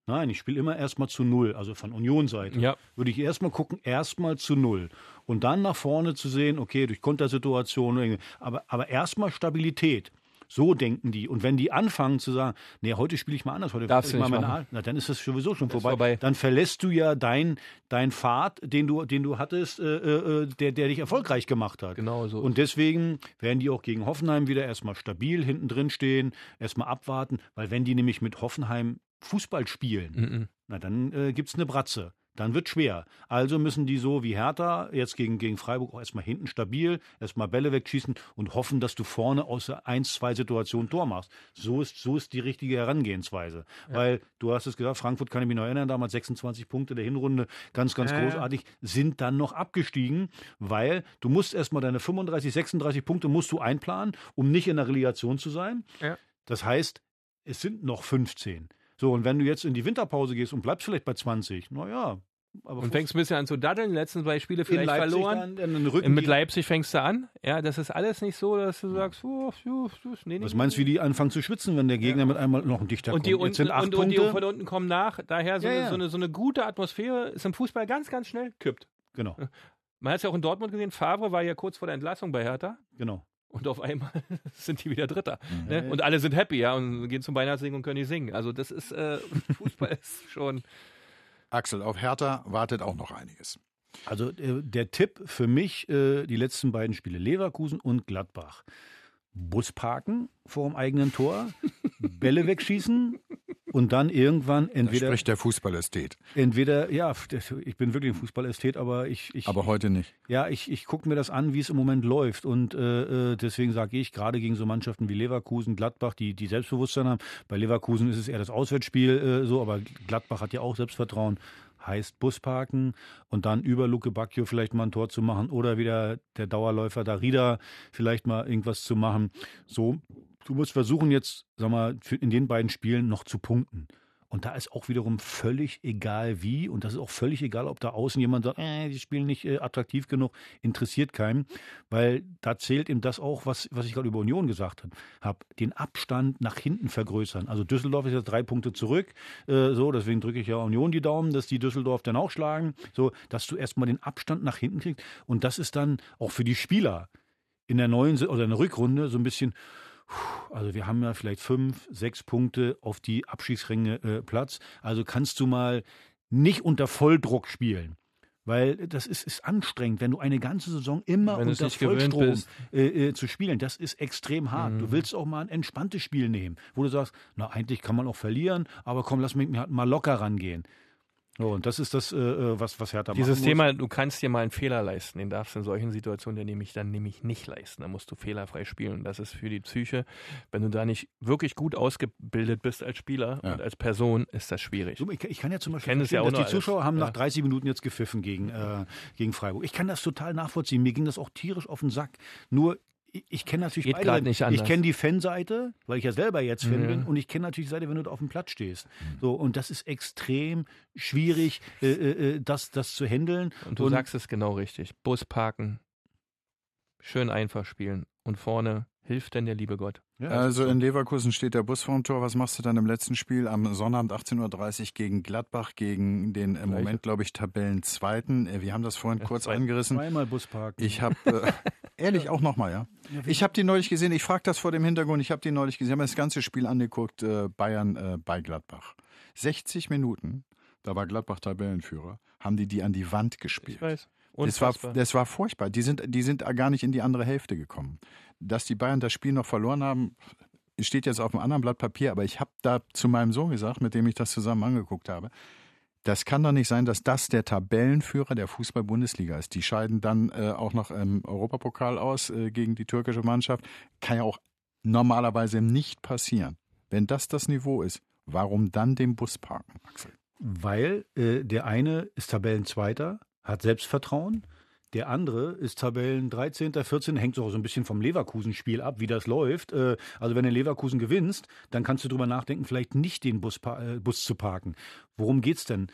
Nein, ich spiele immer erstmal zu null, also von Union-Seite. Ja. Würde ich erstmal gucken, erstmal zu null. Und dann nach vorne zu sehen, okay, durch Kontersituationen, aber, aber erstmal Stabilität. So denken die. Und wenn die anfangen zu sagen, nee, heute spiele ich mal anders, heute Darfst ich mal meine. Art, na, dann ist das sowieso schon vorbei. vorbei. Dann verlässt du ja dein, dein Pfad, den du, den du hattest, äh, äh, der, der dich erfolgreich gemacht hat. Genau so. Und deswegen werden die auch gegen Hoffenheim wieder erstmal stabil hinten drin stehen, erstmal abwarten, weil wenn die nämlich mit Hoffenheim Fußball spielen, Mhm. na dann äh, gibt es eine Bratze. Dann wird schwer. Also müssen die so wie Hertha jetzt gegen, gegen Freiburg auch erstmal hinten stabil, erstmal Bälle wegschießen und hoffen, dass du vorne aus der 1-2-Situation Tor machst. So ist, so ist die richtige Herangehensweise. Ja. Weil du hast es gesagt, Frankfurt kann ich mich noch erinnern, damals 26 Punkte der Hinrunde, ganz, ganz äh. großartig, sind dann noch abgestiegen, weil du musst erstmal deine 35, 36 Punkte musst du einplanen, um nicht in der Relegation zu sein. Ja. Das heißt, es sind noch 15. So, und wenn du jetzt in die Winterpause gehst und bleibst vielleicht bei 20, naja, aber und fängst ein bisschen an zu daddeln, die letzten zwei Spiele vielleicht Leipzig verloren. Dann, mit Leipzig fängst du an. Ja, das ist alles nicht so, dass du sagst, oh, oh, oh, nee, Was meinst du, wie die anfangen zu schwitzen, wenn der Gegner ja. mit einmal noch ein Dichter und die kommt? Jetzt sind acht und, Punkte. und die von unten kommen nach. Daher so, ja, eine, ja. So, eine, so eine gute Atmosphäre ist im Fußball ganz, ganz schnell kippt. Genau. Man hat es ja auch in Dortmund gesehen, Favre war ja kurz vor der Entlassung bei Hertha. Genau. Und auf einmal sind die wieder Dritter. Mhm. Ne? Und alle sind happy, ja, und gehen zum Weihnachtssingen und können nicht singen. Also das ist, äh, Fußball ist schon. Axel, auf Hertha wartet auch noch einiges. Also äh, der Tipp für mich, äh, die letzten beiden Spiele, Leverkusen und Gladbach. Bus parken vor dem eigenen Tor, Bälle wegschießen und dann irgendwann entweder. Da spricht der Fußballästhet. Entweder, ja, ich bin wirklich ein Fußballästhet, aber ich. ich aber heute nicht. Ja, ich, ich gucke mir das an, wie es im Moment läuft. Und äh, äh deswegen sage ich, gerade gegen so Mannschaften wie Leverkusen, Gladbach, die, die Selbstbewusstsein haben. Bei Leverkusen ist es eher das Auswärtsspiel äh, so, aber Gladbach hat ja auch Selbstvertrauen heißt Bus parken und dann über Luke Bacchio vielleicht mal ein Tor zu machen oder wieder der Dauerläufer Darida vielleicht mal irgendwas zu machen. So, du musst versuchen jetzt, sag mal, in den beiden Spielen noch zu punkten. Und da ist auch wiederum völlig egal wie. Und das ist auch völlig egal, ob da außen jemand sagt, äh, die spielen nicht äh, attraktiv genug, interessiert keinen. Weil da zählt eben das auch, was, was ich gerade über Union gesagt habe. Den Abstand nach hinten vergrößern. Also Düsseldorf ist jetzt drei Punkte zurück. Äh, so, deswegen drücke ich ja Union die Daumen, dass die Düsseldorf dann auch schlagen. So, dass du erstmal den Abstand nach hinten kriegst. Und das ist dann auch für die Spieler in der neuen oder in der Rückrunde so ein bisschen, also wir haben ja vielleicht fünf, sechs Punkte auf die Abschiedsränge äh, Platz. Also kannst du mal nicht unter Volldruck spielen. Weil das ist, ist anstrengend, wenn du eine ganze Saison immer wenn unter Vollstrom äh, äh, zu spielen. Das ist extrem hart. Mhm. Du willst auch mal ein entspanntes Spiel nehmen, wo du sagst, na eigentlich kann man auch verlieren, aber komm, lass mich mal locker rangehen. So, und das ist das, äh, äh was, was Hertha Dieses Thema, du kannst dir mal einen Fehler leisten, den darfst du in solchen Situationen der nämlich dann nämlich nicht leisten. Da musst du fehlerfrei spielen. Und das ist für die Psyche, wenn du da nicht wirklich gut ausgebildet bist als Spieler ja. und als Person, ist das schwierig. Ich, ich kann ja zum Beispiel verstehen, ja dass die Zuschauer haben ja. nach 30 Minuten jetzt gepfiffen gegen, äh, gegen Freiburg. Ich kann das total nachvollziehen. Mir ging das auch tierisch auf den Sack. Nur ich kenne natürlich Geht beide. Nicht ich kenne die Fanseite, weil ich ja selber jetzt Fan mhm. bin, und ich kenne natürlich die Seite, wenn du da auf dem Platz stehst. Mhm. So und das ist extrem schwierig, äh, äh, äh, das das zu handeln. Und du und sagst es genau richtig: Bus parken, schön einfach spielen und vorne hilft denn der liebe Gott. Ja, also in Leverkusen steht der Bus vorm Tor. Was machst du dann im letzten Spiel am Sonnabend 18.30 Uhr gegen Gladbach, gegen den im Moment, glaube ich, Tabellenzweiten? Äh, wir haben das vorhin ja, kurz zwei, angerissen. Zweimal Bus parken. Ich habe, äh, ehrlich, auch nochmal, ja. Ich habe die neulich gesehen, ich frage das vor dem Hintergrund, ich habe die neulich gesehen, ich habe das ganze Spiel angeguckt, äh, Bayern äh, bei Gladbach. 60 Minuten, da war Gladbach Tabellenführer, haben die die an die Wand gespielt. Ich weiß. Das war, das war furchtbar. Die sind, die sind gar nicht in die andere Hälfte gekommen. Dass die Bayern das Spiel noch verloren haben, steht jetzt auf einem anderen Blatt Papier, aber ich habe da zu meinem Sohn gesagt, mit dem ich das zusammen angeguckt habe, das kann doch nicht sein, dass das der Tabellenführer der Fußball-Bundesliga ist. Die scheiden dann äh, auch noch im Europapokal aus äh, gegen die türkische Mannschaft. Kann ja auch normalerweise nicht passieren. Wenn das das Niveau ist, warum dann den Bus parken, Axel? Weil äh, der eine ist Tabellenzweiter, hat Selbstvertrauen. Der andere ist Tabellen 13., 14., hängt so ein bisschen vom Leverkusen-Spiel ab, wie das läuft. Äh, also wenn du Leverkusen gewinnst, dann kannst du drüber nachdenken, vielleicht nicht den Bus, äh, Bus zu parken. Worum geht's denn?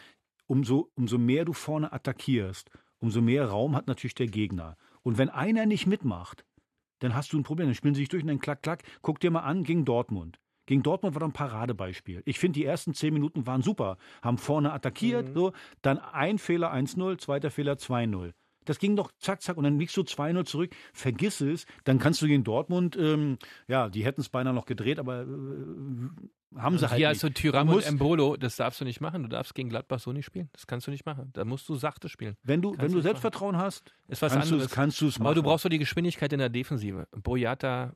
Umso, umso mehr du vorne attackierst, umso mehr Raum hat natürlich der Gegner. Und wenn einer nicht mitmacht, dann hast du ein Problem. Dann spielen sie sich durch und dann klack, klack. Guck dir mal an gegen Dortmund. Gegen Dortmund war doch ein Paradebeispiel. Ich finde, die ersten zehn Minuten waren super. Haben vorne attackiert, mhm. so. Dann ein Fehler 1-0, zweiter Fehler 2-0. Das ging doch zack, zack und dann liegst du 2-0 zurück. Vergiss es, dann kannst du gegen Dortmund, ähm, ja, die hätten es beinahe noch gedreht, aber äh, haben sie halt Hier nicht. also Tyram und Embolo, das darfst du nicht machen. Du darfst gegen Gladbach so nicht spielen. Das kannst du nicht machen. Da musst du sachte spielen. Wenn du, wenn du Selbstvertrauen machen. hast, ist was kannst anderes. Du, kannst du es machen. Aber du brauchst doch die Geschwindigkeit in der Defensive. Boyata,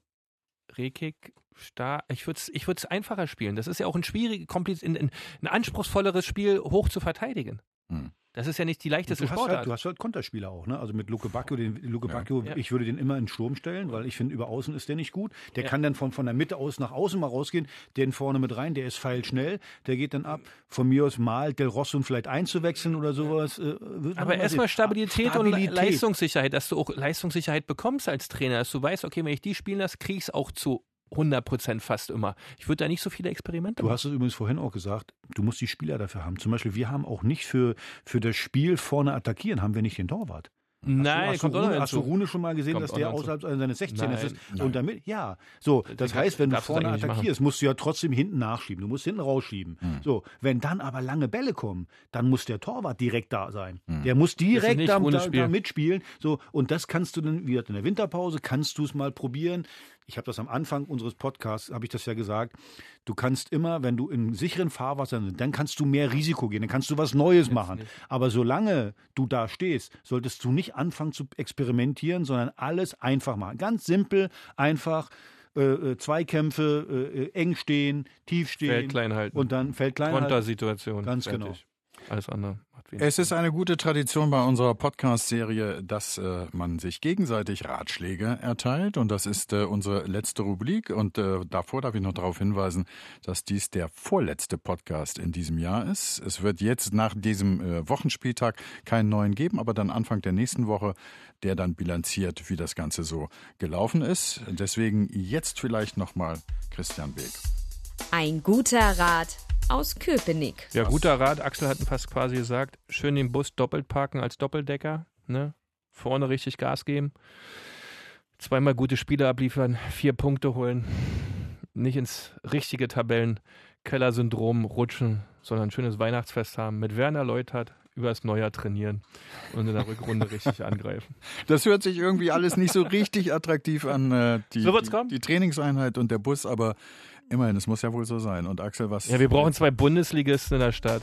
Rekik, Star. Ich würde es ich einfacher spielen. Das ist ja auch ein schwierig, kompliz, ein, ein, ein anspruchsvolleres Spiel hoch zu verteidigen. Hm. Das ist ja nicht die leichteste du hast Sportart. Halt, du hast halt Konterspieler auch, ne? Also mit Luke Bacchio, den Luke Bacchio, Ja. ich würde den immer in den Sturm stellen, weil ich finde, über außen ist der nicht gut. Der kann dann von, von der Mitte aus nach außen mal rausgehen, den vorne mit rein, der ist feilschnell, der geht dann ab. Von mir aus mal Del Rosso vielleicht einzuwechseln oder sowas. äh, Aber mal erstmal. Stabilität, Stabilität. und Le- Leistungssicherheit, dass du auch Leistungssicherheit bekommst als Trainer, dass du weißt, okay, wenn ich die spielen lasse, krieg ich es auch zu 100 Prozent fast immer. Ich würde da nicht so viele Experimente Du machen. hast es übrigens vorhin auch gesagt, du musst die Spieler dafür haben. Zum Beispiel, wir haben auch nicht für, für das Spiel vorne attackieren, haben wir nicht den Torwart. Nein, hast, kommt du Rune, hast du. Rune schon mal gesehen, Kommt dass der außerhalb seines 16 Nein, ist? nein. Und damit, ja. So, das Das heißt, wenn du du vorne attackierst, musst du ja trotzdem hinten nachschieben. Du musst hinten rausschieben. So, wenn dann aber lange Bälle kommen, dann muss der Torwart direkt da sein. Der muss direkt da, da, da mitspielen. So, und das kannst du dann, wie gesagt, in der Winterpause kannst du es mal probieren. Ich habe das am Anfang unseres Podcasts, habe ich das ja gesagt. Du kannst immer, wenn du in sicheren Fahrwassern bist, dann kannst du mehr Risiko gehen, dann kannst du was Neues machen. Aber solange du da stehst, solltest du nicht anfangen zu experimentieren, sondern alles einfach machen. Ganz simpel, einfach. Äh, äh, Zweikämpfe, äh, eng stehen, tief stehen. Feld klein halten. Und dann Feld klein halten. Kontersituation. Ganz fertig. Alles andere macht wenig Es ist eine gute Tradition bei unserer Podcast-Serie, dass äh, man sich gegenseitig Ratschläge erteilt. Und das ist äh, unsere letzte Rubrik. Und äh, davor darf ich noch darauf hinweisen, dass dies der vorletzte Podcast in diesem Jahr ist. Es wird jetzt nach diesem äh, Wochenspieltag keinen neuen geben, aber dann Anfang der nächsten Woche, der dann bilanziert, wie das Ganze so gelaufen ist. Deswegen jetzt vielleicht nochmal Christian Beek. Ein guter Rat aus Köpenick. Ja, guter Rat. Axel hat fast quasi gesagt, schön den Bus doppelt parken als Doppeldecker. Ne? Vorne richtig Gas geben. Zweimal gute Spiele abliefern, vier Punkte holen. Nicht ins richtige Tabellenkeller-Syndrom rutschen, sondern ein schönes Weihnachtsfest haben. Mit Werner Leutert übers Neujahr trainieren und in der Rückrunde richtig angreifen. Das hört sich irgendwie alles nicht so richtig attraktiv an, äh, die, So die, die Trainingseinheit und der Bus, aber immerhin, es muss ja wohl so sein. Und Axel, was? Ja, wir brauchen zwei Bundesligisten in der Stadt.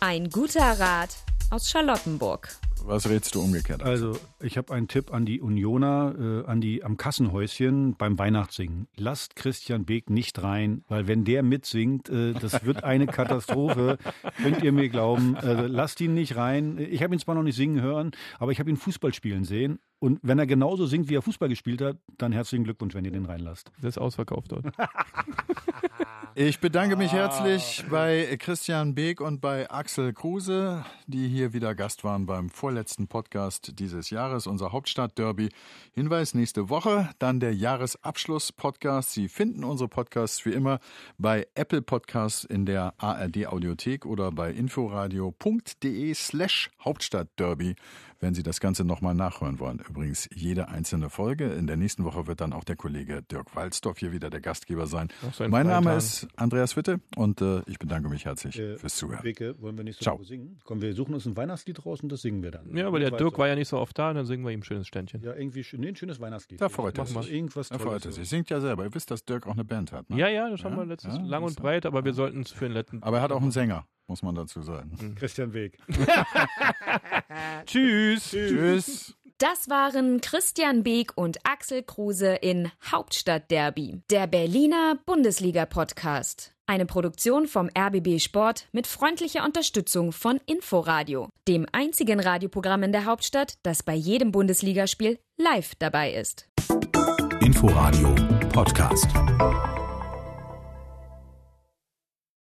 Ein guter Rat aus Charlottenburg. Was rätst du umgekehrt? Also, ich habe einen Tipp an die Unioner, äh, an die am Kassenhäuschen beim Weihnachtssingen. Lasst Christian Beek nicht rein, weil wenn der mitsingt, äh, das wird eine Katastrophe. Könnt ihr mir glauben. Also, lasst ihn nicht rein. Ich habe ihn zwar noch nicht singen hören, aber ich habe ihn Fußball spielen sehen. Und wenn er genauso singt, wie er Fußball gespielt hat, dann herzlichen Glückwunsch, wenn ihr den reinlasst. Das ist ausverkauft dort. Ich bedanke mich herzlich bei Christian Beek und bei Axel Kruse, die hier wieder Gast waren beim vorletzten Podcast dieses Jahres, unser Hauptstadt-Derby. Hinweis nächste Woche, dann der Jahresabschluss-Podcast. Sie finden unsere Podcasts wie immer bei Apple Podcasts in der ARD-Audiothek oder bei inforadio.de slash Hauptstadt-Derby, wenn Sie das Ganze nochmal nachhören wollen. Übrigens jede einzelne Folge. In der nächsten Woche wird dann auch der Kollege Dirk Walzdorf hier wieder der Gastgeber sein. So, in mein Name Tagen. ist Andreas Witte und äh, ich bedanke mich herzlich Äh, fürs Zuhören. Beke, wollen wir nächste Ciao. Woche singen? Komm, wir suchen uns ein Weihnachtslied raus und das singen wir dann. Ja, aber der. Dirk war ja nicht so oft da, dann singen wir ihm ein schönes Ständchen. Ja, irgendwie schön, nee, ein schönes Weihnachtslied. Da freut er sich. Irgendwas Da freut er sich. Singt ja selber. Ihr wisst, dass Dirk auch eine Band hat. Ne? Ja, ja, das haben Ja, wir letztes ja, lang und breit, aber wir sollten es für den letzten. Aber er hat auch einen Sänger, muss man dazu sagen. Christian Weg. Tschüss. Tschüss. Das waren Christian Beek und Axel Kruse in Hauptstadtderby, der Berliner Bundesliga-Podcast. Eine Produktion vom RBB Sport mit freundlicher Unterstützung von Inforadio, dem einzigen Radioprogramm in der Hauptstadt, das bei jedem Bundesligaspiel live dabei ist. Inforadio Podcast.